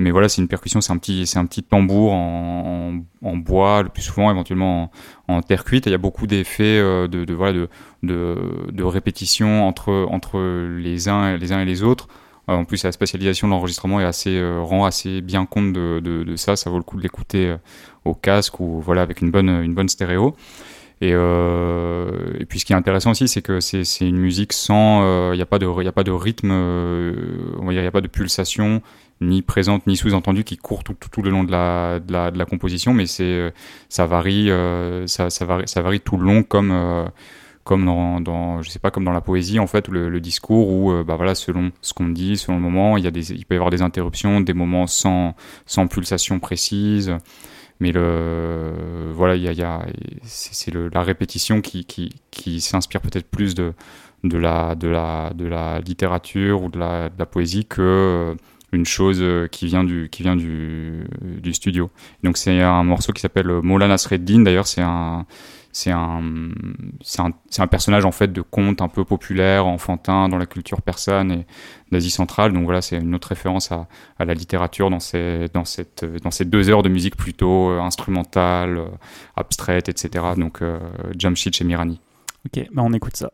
Mais voilà, c'est une percussion, c'est un petit c'est un petit tambour en, bois, le plus souvent éventuellement en, terre cuite. Il y a beaucoup d'effets euh, de, voilà de, de répétition entre entre les uns les uns et les autres. Euh, En plus, la spatialisation de l'enregistrement est assez euh, rend assez bien compte de, de, ça. Ça vaut le coup de l'écouter au casque ou voilà avec une bonne une bonne stéréo. Et, puis ce qui est intéressant aussi, c'est que c'est une musique sans, il n'y a pas de y a pas de rythme, il n'y a pas de pulsation ni présente ni sous-entendue qui court tout, tout, tout le long de la, de la, de la composition, mais c'est ça varie, euh, ça, ça varie ça varie tout le long comme euh, comme dans, dans, je sais pas, comme dans la poésie en fait, le, le discours où, euh, bah voilà, selon ce qu'on dit, selon le moment, il y a des, il peut y avoir des interruptions, des moments sans, sans pulsation précise, mais le, voilà, il y a, y a c'est la répétition qui, qui, qui s'inspire peut-être plus de, de la, de la, de la littérature ou de la, de la poésie que euh, une chose euh, qui vient du, qui vient du, du studio. Donc c'est un morceau qui s'appelle Mola Nasreddin. D'ailleurs, c'est un, c'est un, c'est un, personnage en fait de conte un peu populaire, enfantin dans la culture persane et d'Asie centrale. Donc voilà, c'est une autre référence à, à la littérature dans ces, dans cette, dans ces deux heures de musique plutôt euh, instrumentale, euh, abstraite, etc. Donc euh, Jamshid Shemirani. Ok, bah on écoute ça.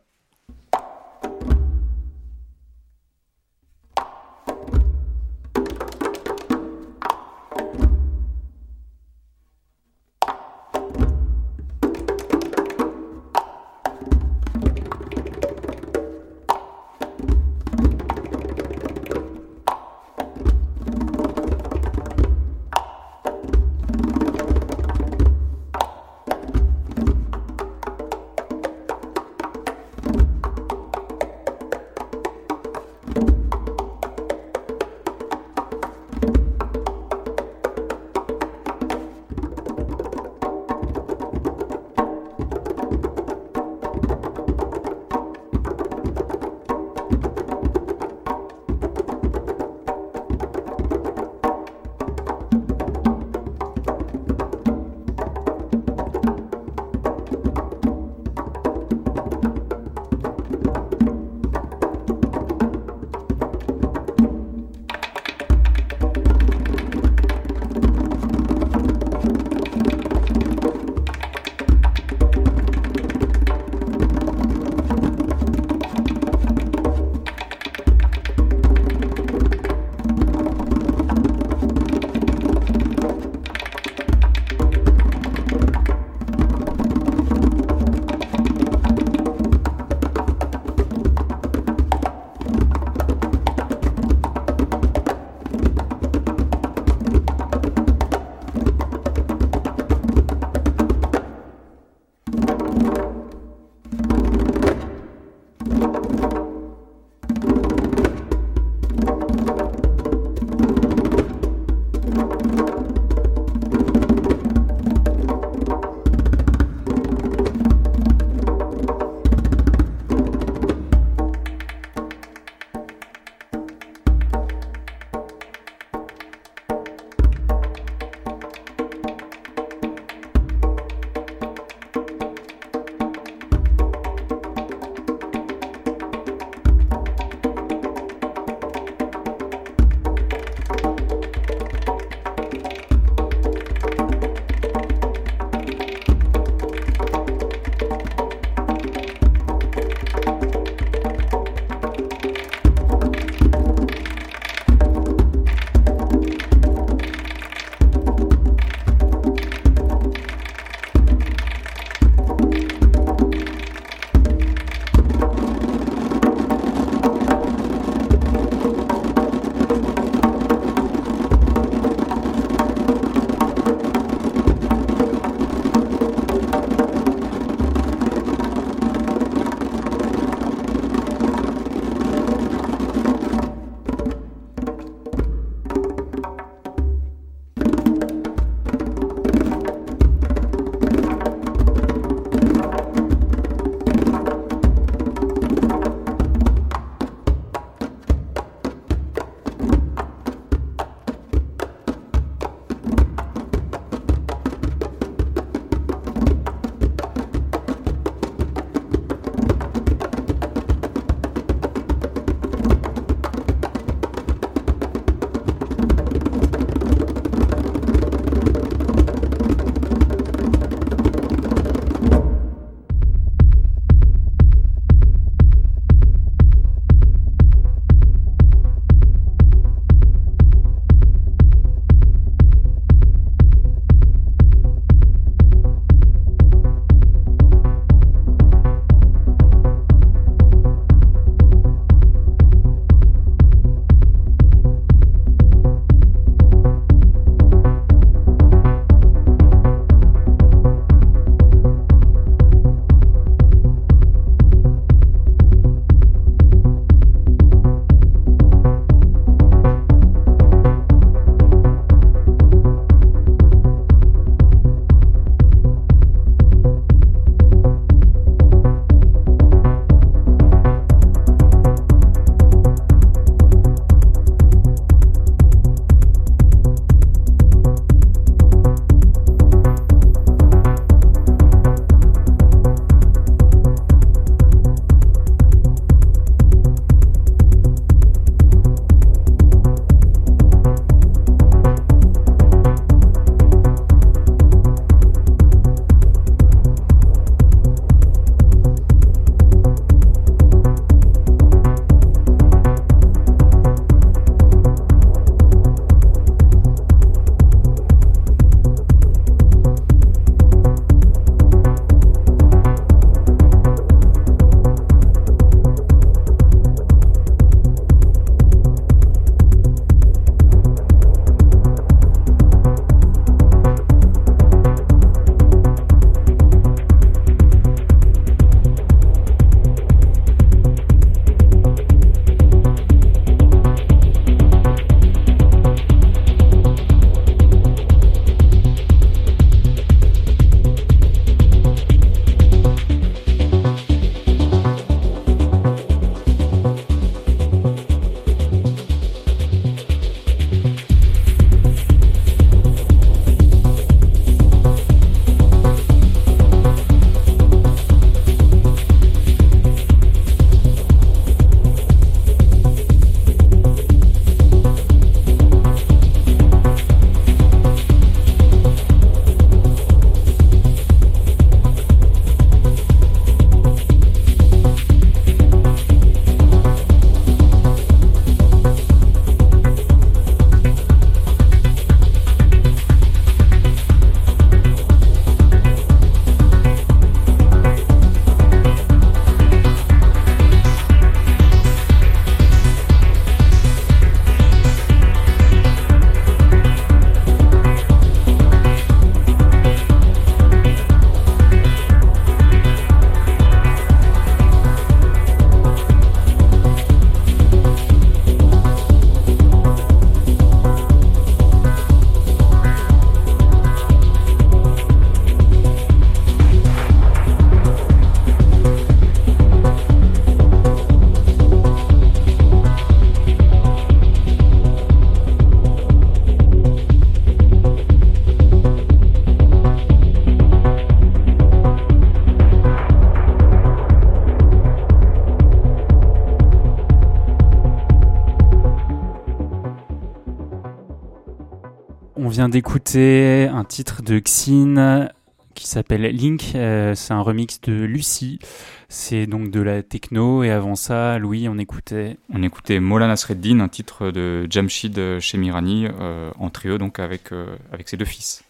D'écouter un titre de Xin qui s'appelle Link. Euh, c'est un remix de Lucie. C'est donc de la techno. Et avant ça, Louis, on écoutait. On écoutait Mola Nasreddin, un titre de Jamshid Shemirani euh, en trio, donc avec, euh, avec ses deux fils.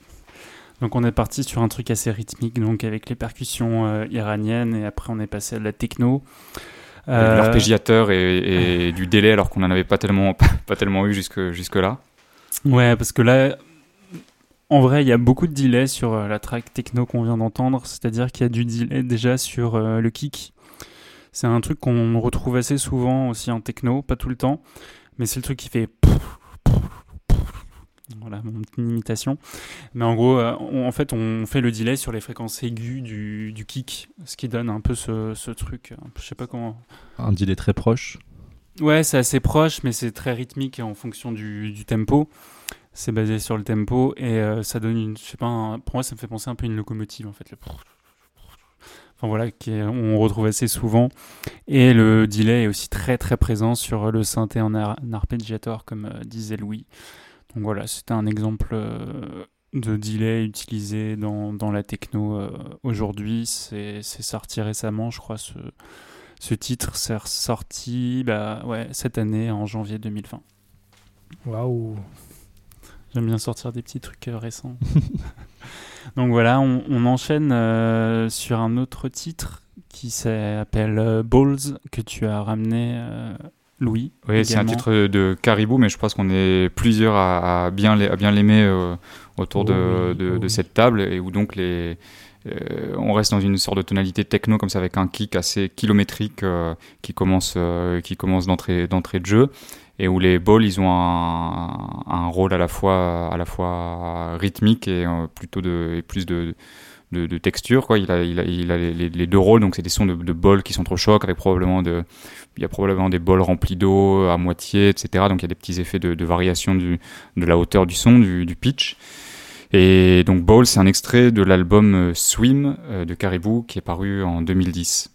Donc on est parti sur un truc assez rythmique, donc avec les percussions euh, iraniennes, et après on est passé à de la techno. L'arpégiateur et, et du délai, alors qu'on n'en avait pas tellement, pas tellement eu jusque, jusque-là. Ouais, parce que là, en vrai, il y a beaucoup de delay sur euh, la track techno qu'on vient d'entendre, c'est-à-dire qu'il y a du delay déjà sur euh, le kick. C'est un truc qu'on retrouve assez souvent aussi en techno, pas tout le temps, mais c'est le truc qui fait. Voilà, mon petite imitation. Mais en gros, euh, on- en fait, on fait le delay sur les fréquences aiguës du, du kick, ce qui donne un peu ce, ce truc. Je sais pas comment. Un delay très proche. Ouais, c'est assez proche, mais c'est très rythmique en fonction du, du tempo. C'est basé sur le tempo et euh, ça donne une, je pas, pour moi ça me fait penser un peu à une locomotive en fait. Enfin voilà, qui est- on retrouve assez souvent. Et le delay est aussi très très présent sur le synthé en, ar- comme euh, disait Louis. Donc voilà, c'était un exemple euh, de delay utilisé dans, dans la techno aujourd'hui. C'est sorti récemment, je crois, ce, ce titre. C'est ressorti bah, ouais, cette année, en janvier 2020. Waouh. J'aime bien sortir des petits trucs euh, récents. Donc voilà, on, on enchaîne euh, sur un autre titre qui s'appelle euh, Balls, que tu as ramené, Louis. Oui, c'est un titre de Caribou, mais je pense qu'on est plusieurs à, à bien l'ai- à bien l'aimer euh, autour Oh de, oh de oui. cette table, et où donc les, euh, on reste dans une sorte de tonalité techno comme ça, avec un kick assez kilométrique euh, qui commence, qui commence d'entrée d'entrée de jeu, et où les balls ils ont un, rôle à la fois, à la fois rythmique et euh, plutôt de, et plus de de, de texture quoi. Il a, il a, il a les, deux rôles donc c'est des sons de, de bols qui s'entrechoquent avec probablement de il y a probablement des bols remplis d'eau à moitié etc donc il y a des petits effets de, variation du, de la hauteur du son du, du pitch. Et donc Ball c'est un extrait de l'album euh, Swim euh, de Caribou qui est paru en 2010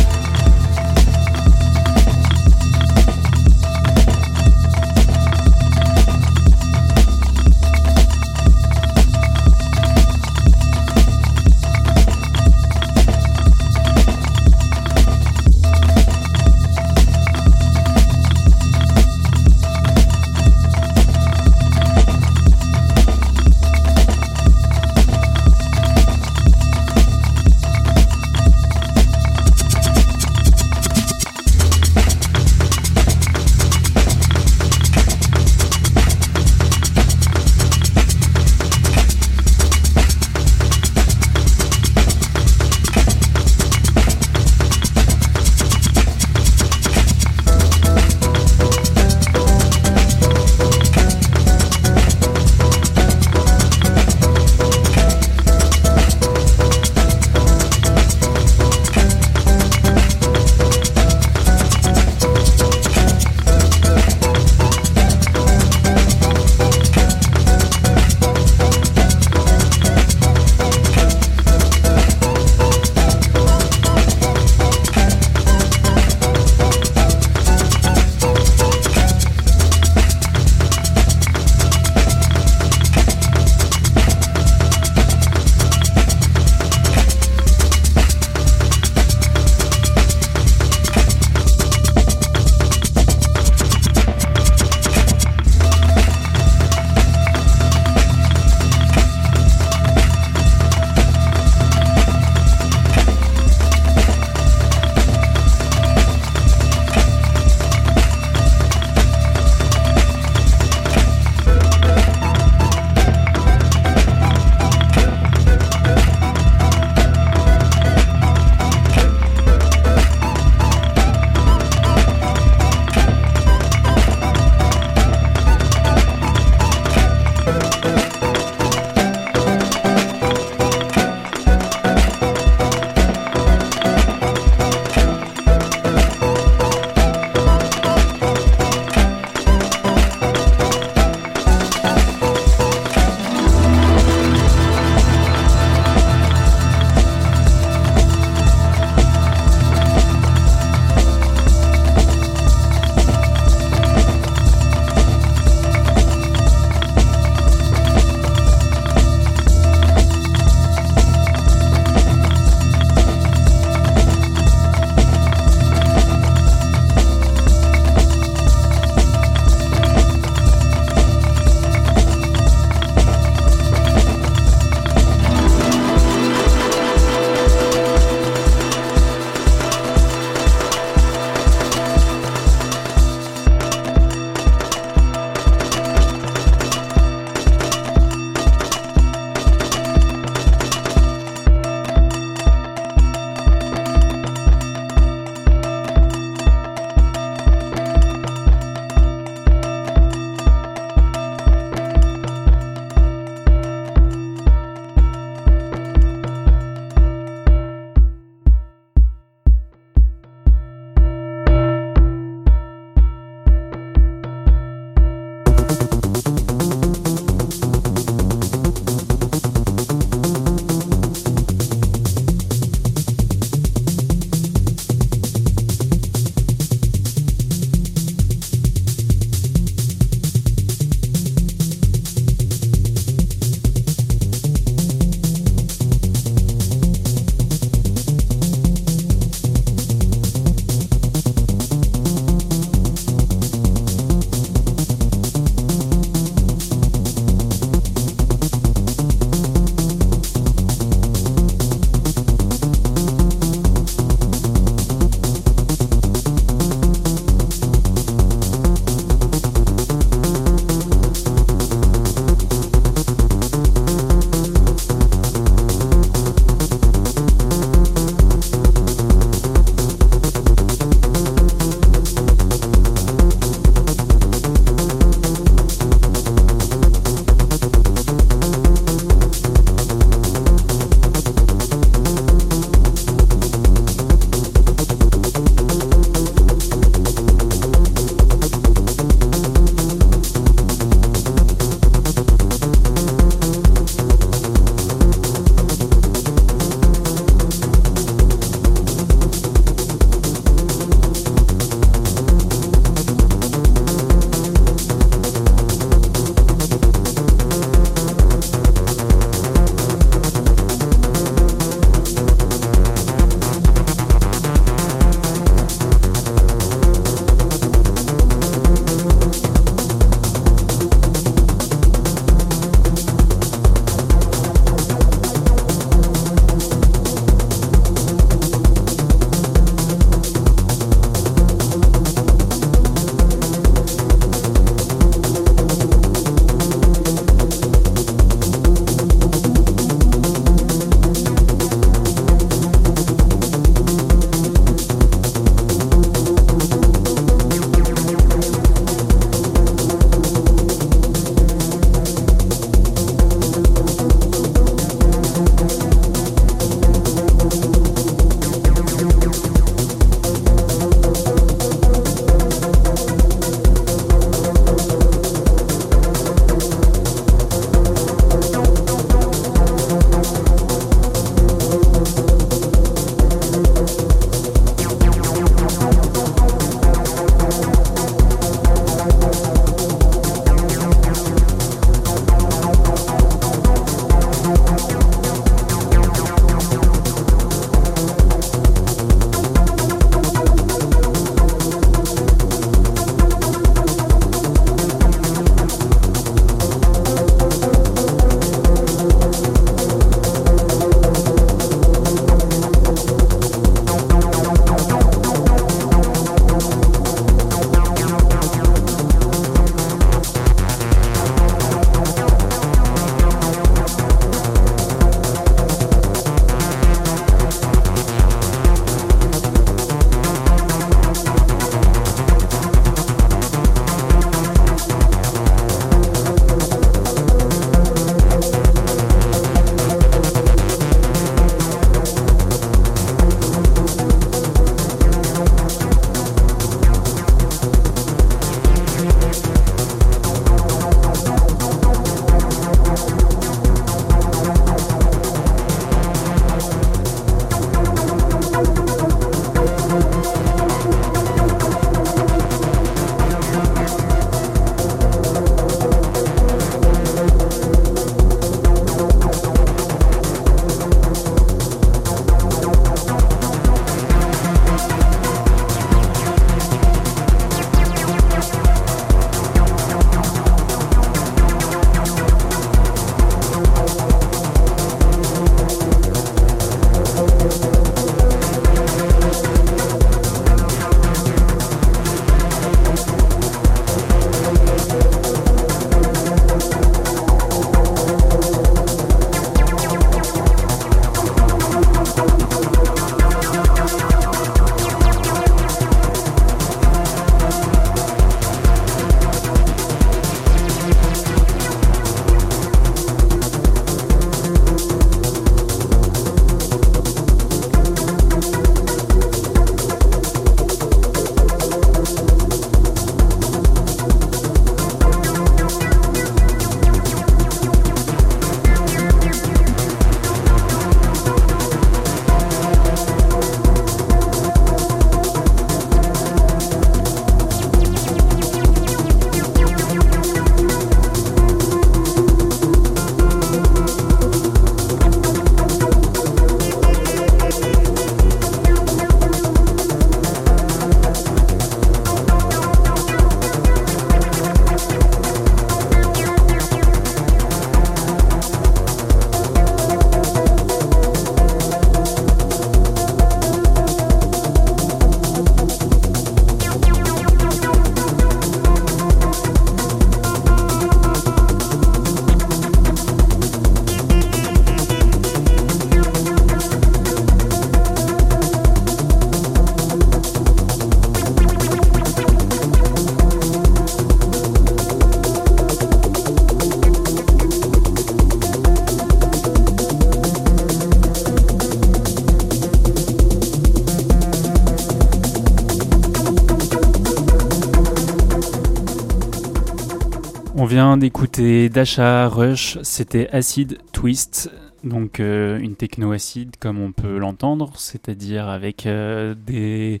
vient d'écouter Dasha Rush, c'était Acid Twist, donc euh, une techno acide comme on peut l'entendre, c'est-à-dire avec euh, des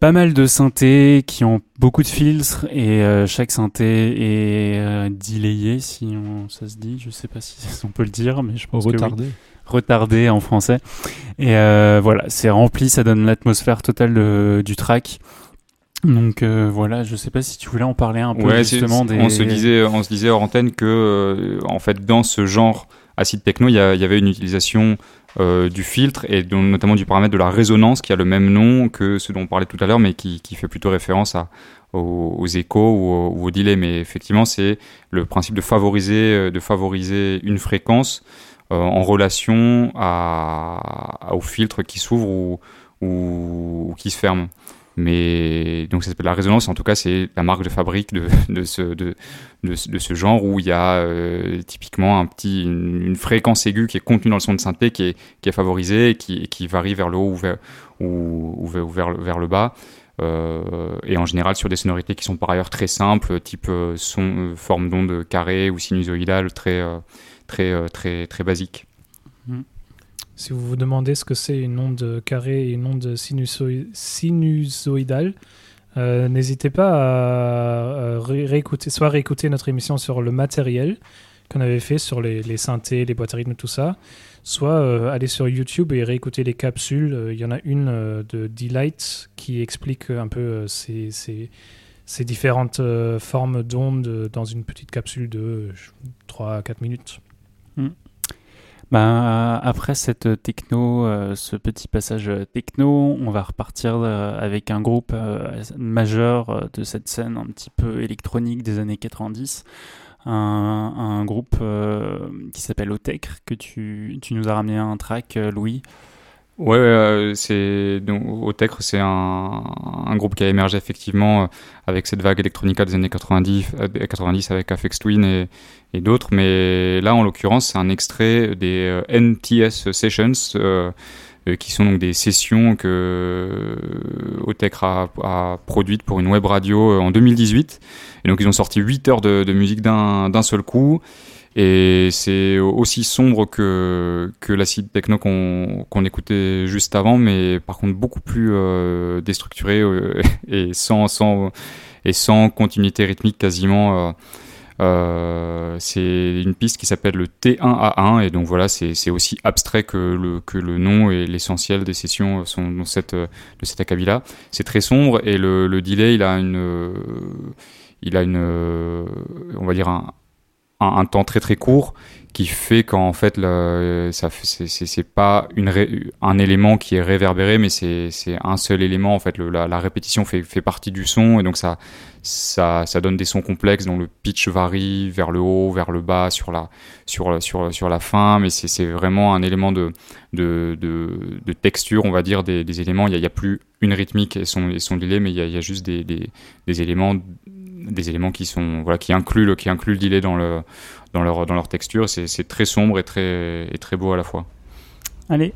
pas mal de synthés qui ont beaucoup de filtres et euh, chaque synthé est delayé si on- ça se dit, je sais pas si on peut le dire, mais je pense que oui. Retardé. retardé en français. Et voilà, c'est rempli, ça donne l'atmosphère totale de- du track. Donc euh, voilà, je sais pas si tu voulais en parler un peu Ouais, c'est- justement des. on se disait, on se disait hors antenne que, euh, en fait, dans ce genre acide techno, il y, avait une utilisation euh, du filtre et dont- notamment du paramètre de la résonance qui a le même nom que ce dont on parlait tout à l'heure, mais qui, qui fait plutôt référence à, aux, aux échos ou au, ou. Mais effectivement, c'est le principe de favoriser, de favoriser une fréquence en relation à, à- au filtre qui s'ouvre ou, ou, ou qui se ferme. Mais donc ça s'appelle la résonance. En tout cas, c'est la marque de fabrique de, ce, de, ce- genre où il y a euh, typiquement un petit, une, fréquence aiguë qui est contenue dans le son de synthé qui est, qui est favorisée et qui, qui varie vers le haut ou vers, ou, vers, vers le, bas. Euh, et en général sur des sonorités qui sont par ailleurs très simples, type euh, son, forme d'onde carrée ou sinusoïdale, très, très, très, très basique. Si vous vous demandez ce que c'est une onde carrée et une onde sinuso- sinusoïdale, euh, n'hésitez pas à, à ré- réécouter, soit réécouter notre émission sur le matériel qu'on avait fait sur les, les synthés, les boîtes à rythme, tout ça, soit euh, aller sur YouTube et réécouter les capsules. Euh, Il y en a une de Delight qui explique un peu ces, différentes formes d'ondes dans une petite capsule de 3 à 4 minutes. Ben, après cette techno, euh, ce petit passage techno, on va repartir euh, avec un groupe euh, majeur euh, de cette scène un petit peu électronique des années 90. Un, groupe euh, qui s'appelle Otecre, que tu, nous as ramené un track, euh, Louis. Ouais, euh, c'est donc Otecre, c'est un, un groupe qui a émergé effectivement euh, avec cette vague electronica des années 90, euh, 90 avec Afex Twin et, et d'autres. Mais là, en l'occurrence, c'est un extrait des euh, NTS Sessions, euh, euh, qui sont donc des sessions que euh, Otecre a, a produites pour une web radio euh, en 2018. Et donc, ils ont sorti 8 heures de, de musique d'un seul coup. Et c'est aussi sombre que, que l'acide techno qu'on écoutait juste avant, mais par contre beaucoup plus euh, déstructuré euh, et, sans, continuité rythmique quasiment. euh, euh, c'est une piste qui s'appelle le T1A1 et donc voilà c'est aussi abstrait que le, nom et l'essentiel des sessions dans cette, de cet acabit là c'est très sombre et le, le delay il a une il a une on va dire un, un, temps très très court qui fait qu'en fait le, ça c'est- pas une un élément qui est réverbéré mais c'est un seul élément en fait. La, répétition fait, fait partie du son et donc ça ça ça donne des sons complexes dont le pitch varie vers le haut vers le bas sur la sur sur sur la fin mais c'est vraiment un élément de de, de, texture on va dire des, éléments. Il y, a, plus une rythmique et son et son delay mais il y a, juste des, des éléments des éléments qui sont voilà qui incluent le qui incluent le delay dans le dans leur dans leur texture. C'est très sombre et très et très beau à la fois. Allez,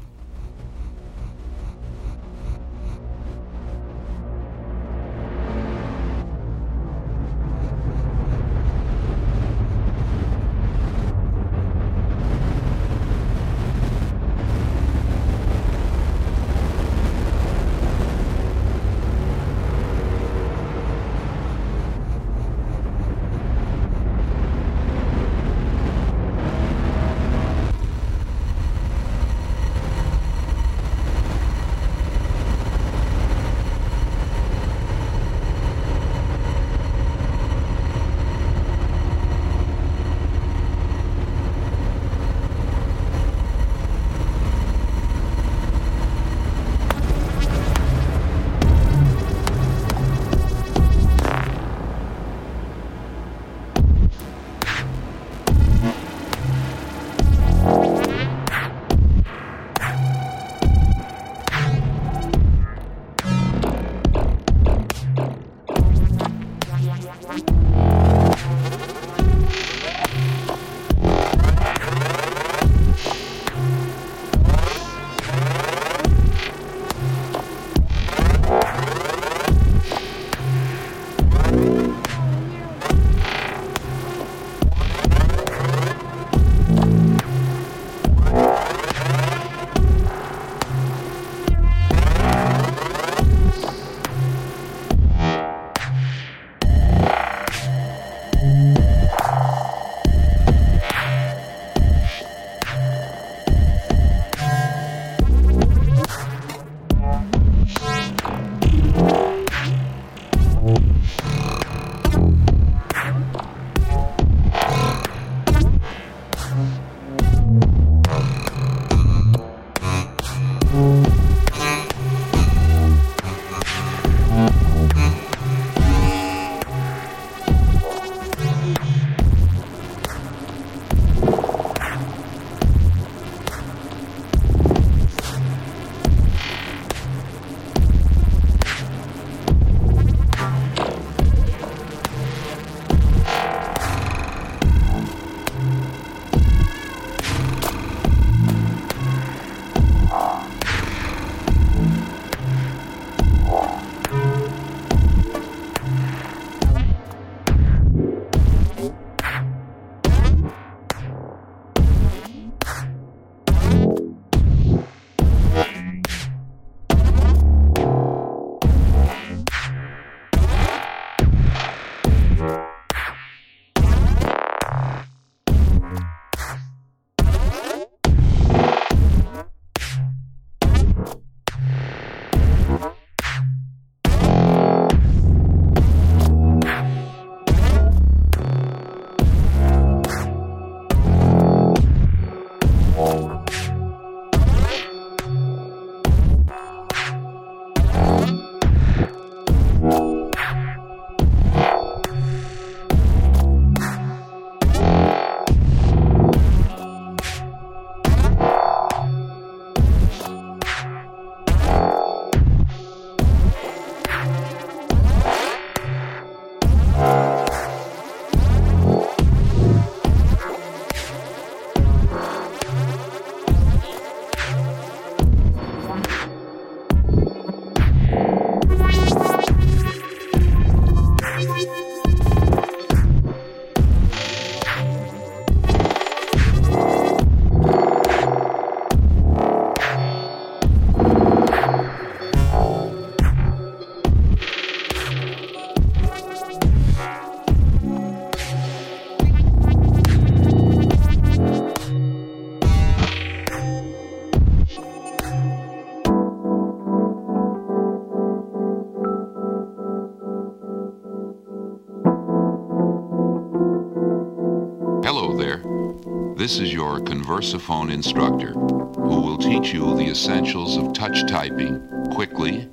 This is your Conversaphone instructor who will teach you the essentials of touch typing quickly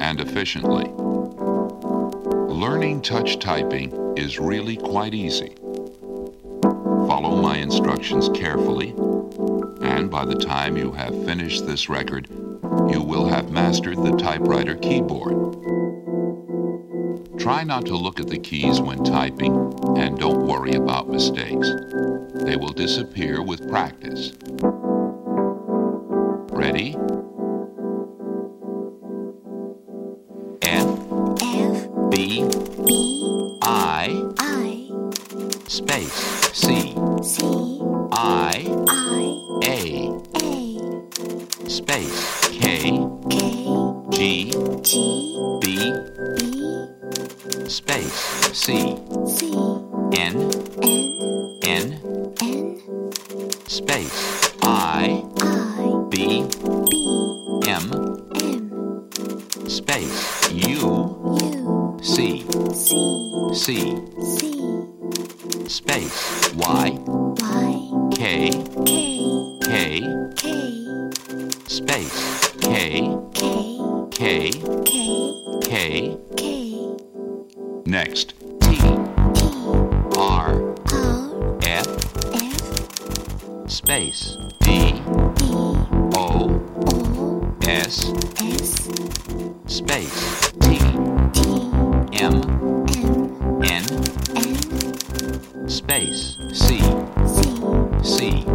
and efficiently. Learning touch typing is really quite easy. Follow my instructions carefully, and by the time you have finished this record, you will have mastered the typewriter keyboard. Try not to look at the keys when typing, and don't worry about mistakes. They will disappear with practice. M. N. N. Space. C. C. C.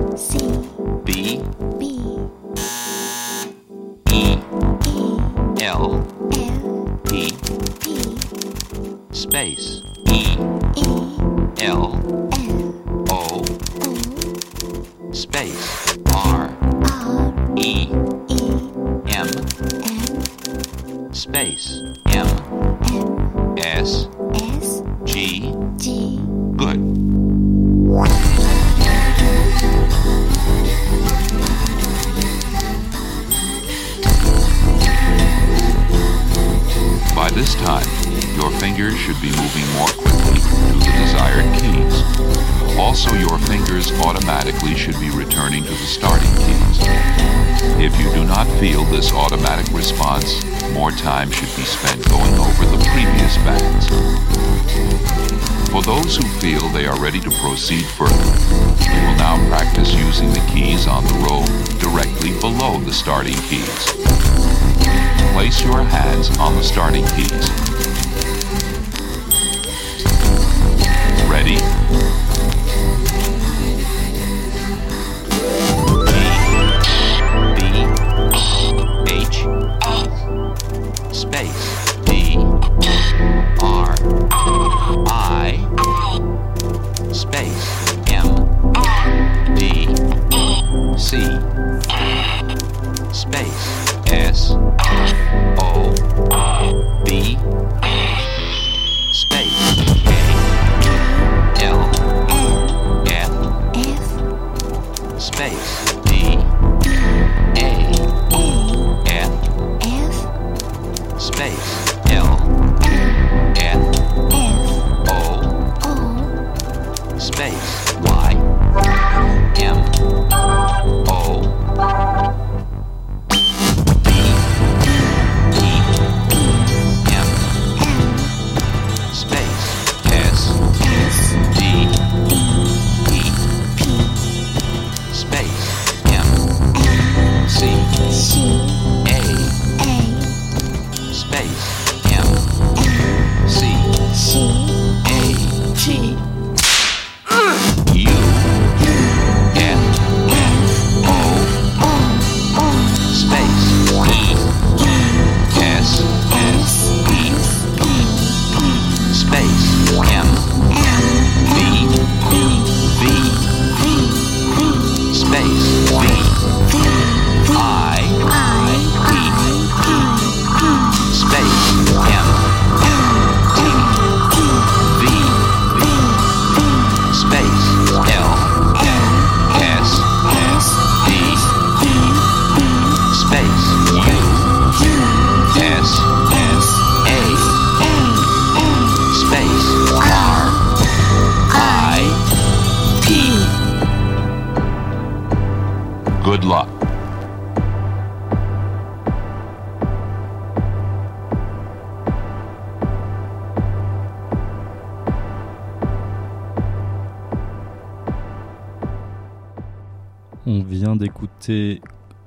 d'écouter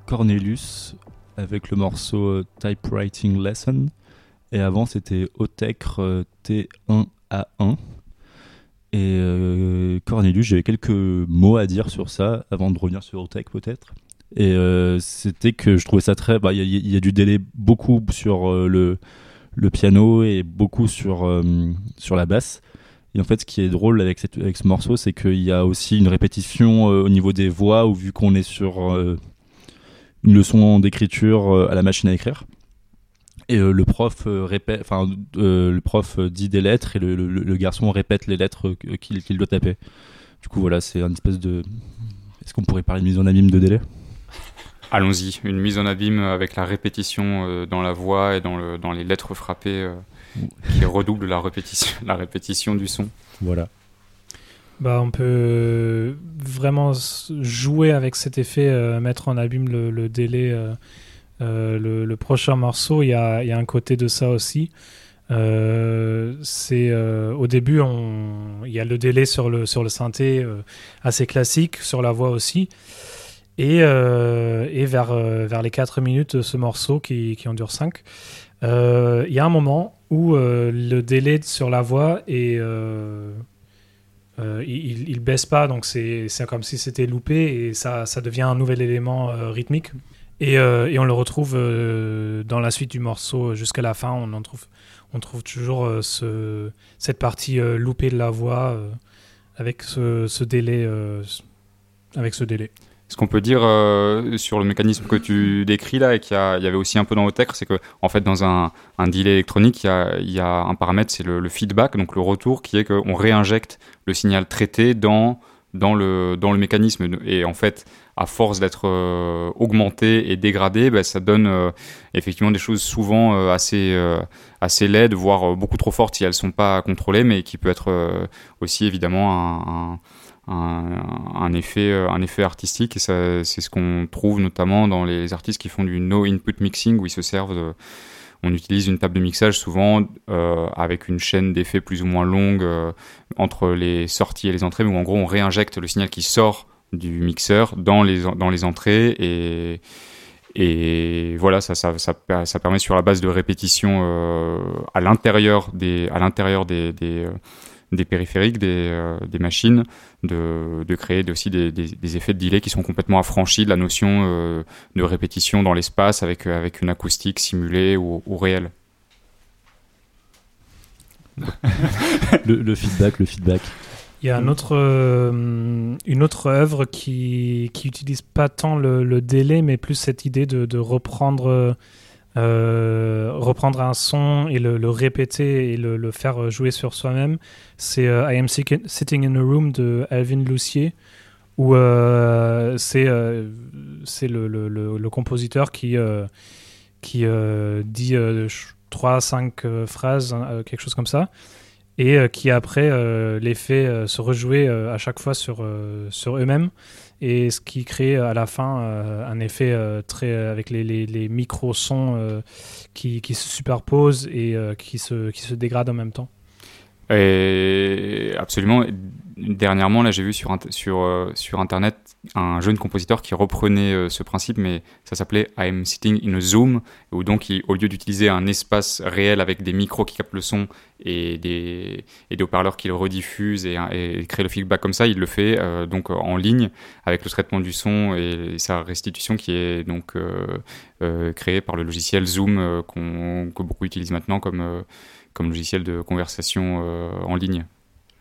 Cornelius avec le morceau euh, Typewriting Lesson. Et avant, c'était Otecre euh, T1A1. Et euh, Cornelius, j'avais quelques mots à dire sur ça avant de revenir sur Otec peut-être. Et c'était que je trouvais ça très. bah, Il y, a- il y a du délai beaucoup sur le, le piano et beaucoup sur, sur la basse. Et en fait, ce qui est drôle avec, cette- avec ce morceau, c'est qu'il y a aussi une répétition euh, au niveau des voix, où vu qu'on est sur euh, une leçon d'écriture euh, à la machine à écrire, et le prof répète, enfin, le prof dit des lettres et le, le- garçon répète les lettres qu'il qu'il doit taper. Du coup, voilà, c'est une espèce de. Est-ce qu'on pourrait parler de mise en abîme de délai? Allons-y, une mise en abîme avec la répétition dans la voix et dans, le, dans les lettres frappées qui redouble la répétition, la répétition du son. Voilà. Bah, on peut vraiment s- jouer avec cet effet, euh, mettre en abîme le, le délai. euh, euh, le, le prochain morceau, il y a, il y a un côté de ça aussi. Euh, c'est euh, au début, on- il y a le délai sur le, sur le synthé euh, assez classique, sur la voix aussi. Et, euh, et vers, euh, vers les 4 minutes de ce morceau qui, qui en dure 5, il y a un moment où euh, le délai sur la voix est, euh, euh, il, baisse pas, donc c'est comme si c'était loupé et ça, ça devient un nouvel élément euh, rythmique. Et, euh, et on le retrouve dans la suite du morceau jusqu'à la fin. On en trouve, on trouve toujours ce, cette partie loupée de la voix avec ce, avec ce délai. Ce qu'on peut dire euh, sur le mécanisme que tu décris là et qu'il y, avait aussi un peu dans Otecre, c'est que en fait dans un, un delay électronique, il y a, un paramètre, c'est le, feedback, donc le retour, qui est qu'on réinjecte le signal traité dans, le, mécanisme. Et en fait, à force d'être euh, augmenté et dégradé, bah, ça donne euh, effectivement des choses souvent assez, laides, voire beaucoup trop fortes si elles sont pas contrôlées, mais qui peut être aussi évidemment un- un, effet, euh, un effet artistique et c'est ce qu'on trouve notamment dans les artistes qui font du no input mixing où ils se servent on utilise une table de mixage souvent euh, avec une chaîne d'effets plus ou moins longue euh, entre les sorties et les entrées, où en gros on réinjecte le signal qui sort du mixeur dans les, dans les entrées et, et voilà, ça, ça, ça, per- ça permet sur la base de répétition à l'intérieur des, à l'intérieur des, des périphériques, des, euh, des machines, de, de créer aussi des, des, des effets de delay qui sont complètement affranchis de la notion euh, de répétition dans l'espace avec, euh, avec une acoustique simulée ou, ou réelle. le, le feedback, le feedback. Il y a un autre, euh, une autre œuvre qui qui utilise pas tant le, le délai, mais plus cette idée de, de reprendre, euh, reprendre un son et le, répéter et le, faire jouer sur soi-même. C'est euh, I Am Sitting in a Room de Alvin Lucier, où euh, c'est euh, c'est le, le, compositeur qui, qui dit euh, ch- trois, cinq euh, phrases, euh, quelque chose comme ça et qui après les fait se rejouer à chaque fois sur, sur eux-mêmes et ce qui crée à la fin euh, un effet euh, très avec les, les, micro-sons euh, qui, qui se superposent et euh, qui, se, qui se dégradent en même temps. Et absolument. Dernièrement, là, j'ai vu sur, sur, euh, sur Internet un jeune compositeur qui reprenait euh, ce principe, mais ça s'appelait I'm Sitting in a Zoom, où donc, au lieu d'utiliser un espace réel avec des micros qui captent le son et des, et des haut-parleurs qui le rediffusent et, et créent le feedback comme ça, il le fait euh, donc en ligne avec le traitement du son et, sa restitution qui est donc créée par le logiciel Zoom qu'on- que beaucoup utilisent maintenant comme, comme logiciel de conversation euh, en ligne.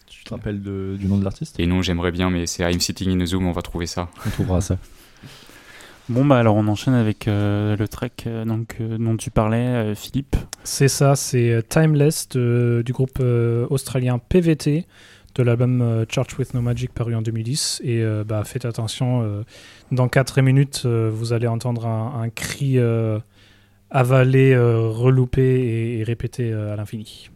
Tu te rappelles de- du nom de l'artiste? Et non, j'aimerais bien, mais c'est I'm Sitting in a Zoom, on va trouver ça. On trouvera ça. Bon bah alors on enchaîne avec euh, le track euh, donc, euh, dont tu parlais, euh, Philippe. C'est ça, c'est Timeless de- du groupe euh, australien PVT de l'album euh, Church with No Magic paru en 2010. Et euh, bah, faites attention, euh, dans 4 minutes, euh, vous allez entendre un, un cri avalé, euh, reloupé et, répété euh, à l'infini.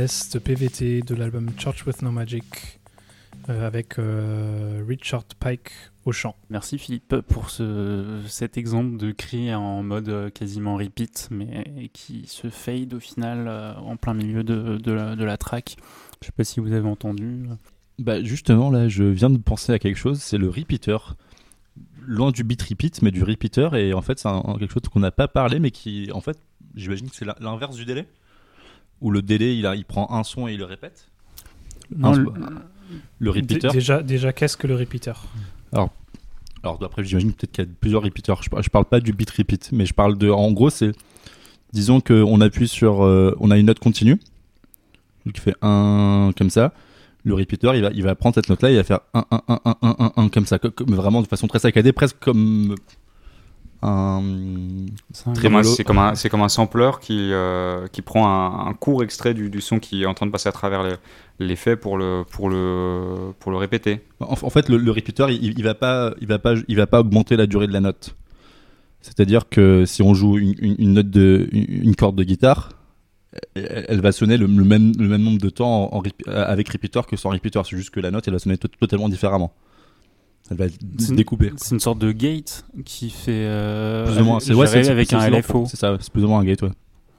De PVT de l'album Church with No Magic euh, avec euh, Richard Pike au chant. Merci Philippe pour ce, cet exemple de cri en mode euh, quasiment repeat, mais qui se fade au final euh, en plein milieu de, de la, de la track. Je sais pas si vous avez entendu. Bah justement là, je viens de penser à quelque chose, c'est le repeater. Loin du beat repeat, mais du repeater, et en fait c'est quelque chose qu'on n'a pas parlé, mais qui, en fait, j'imagine que c'est l'in- l'inverse du délai, où le délai il, a, il prend un son et il le répète. Non, Un- le- le Dé- repeater. Déjà, déjà qu'est-ce que le repeater? Alors, alors après, j'imagine peut-être qu'il y a plusieurs repeaters. Je, je parle pas du beat repeat, mais je parle de. En gros, c'est. Disons qu'on appuie sur. euh, on a une note continue, qui fait un comme ça. Le repeater, il va, il va prendre cette note-là, il va faire un, un, un, un, un, un, un, comme ça, co- comme, vraiment de façon très saccadée, presque comme un. C'est comme, un- c'est comme un sampler qui, euh, qui prend un, un court extrait du, du son qui est en train de passer à travers les- l'effet pour le, pour, le, pour le répéter. En, en fait, le, le repeater, il, il va pas, il va pas, il va pas augmenter la durée de la note. C'est-à-dire que si on joue une, une- une note de, une, une corde de guitare, elle, elle va sonner le, le même, le même nombre de temps en, en repi- avec repeater que sans repeater. C'est juste que la note, elle va sonner to- totalement différemment. Elle va une- découpée. C'est une sorte de gate qui fait. euh, Plus ou moins. C'est géré ouais, c'est- avec un LFO. C'est ça. C'est plus ou moins un gate, ouais.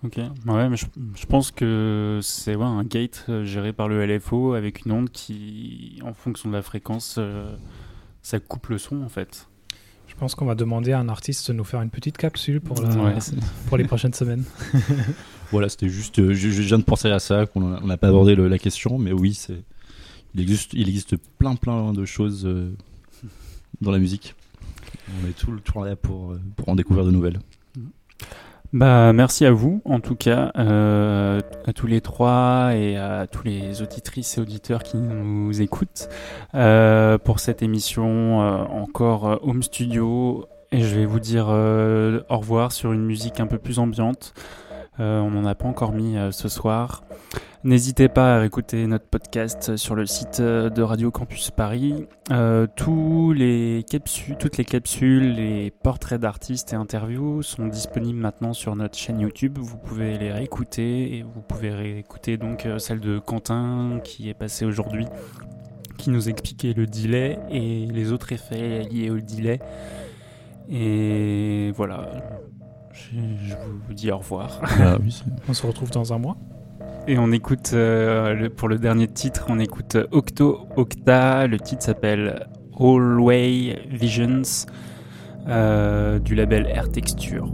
Ok, ouais, mais je, je pense que c'est ouais, un gate euh, géré par le LFO avec une onde qui, en fonction de la fréquence, euh, ça coupe le son en fait. Je pense qu'on va demander à un artiste de nous faire une petite capsule pour, la- Ouais, c'est- pour les prochaines semaines. Voilà, c'était juste. euh, Je, je viens de penser à ça, qu'on n'a pas abordé le- la question, mais oui, c'est. Il existe, il existe plein, plein de choses euh, dans la musique. On est tout le temps là pour, euh, pour en découvrir de nouvelles. Bah, merci à vous, en tout cas, euh, à tous les trois et à tous les auditrices et auditeurs qui nous écoutent euh, pour cette émission euh, encore euh, home studio. Et je vais vous dire euh, au revoir sur une musique un peu plus ambiante. Euh, on n'en a pas encore mis euh, ce soir. N'hésitez pas à écouter notre podcast sur le site euh, de Radio Campus Paris. Euh, tous les capsules, toutes les capsules, les portraits d'artistes et interviews sont disponibles maintenant sur notre chaîne YouTube. Vous pouvez les réécouter et vous pouvez réécouter donc euh, celle de Quentin qui est passée aujourd'hui, qui nous expliquait le delay et les autres effets liés au delay. Et voilà, je, vous dis au revoir. Oui, c'est- On se retrouve dans un mois. Et on écoute, euh, pour le dernier titre, on écoute euh, Octo Octa. Le titre s'appelle Hallway Visions euh, du label Air Texture.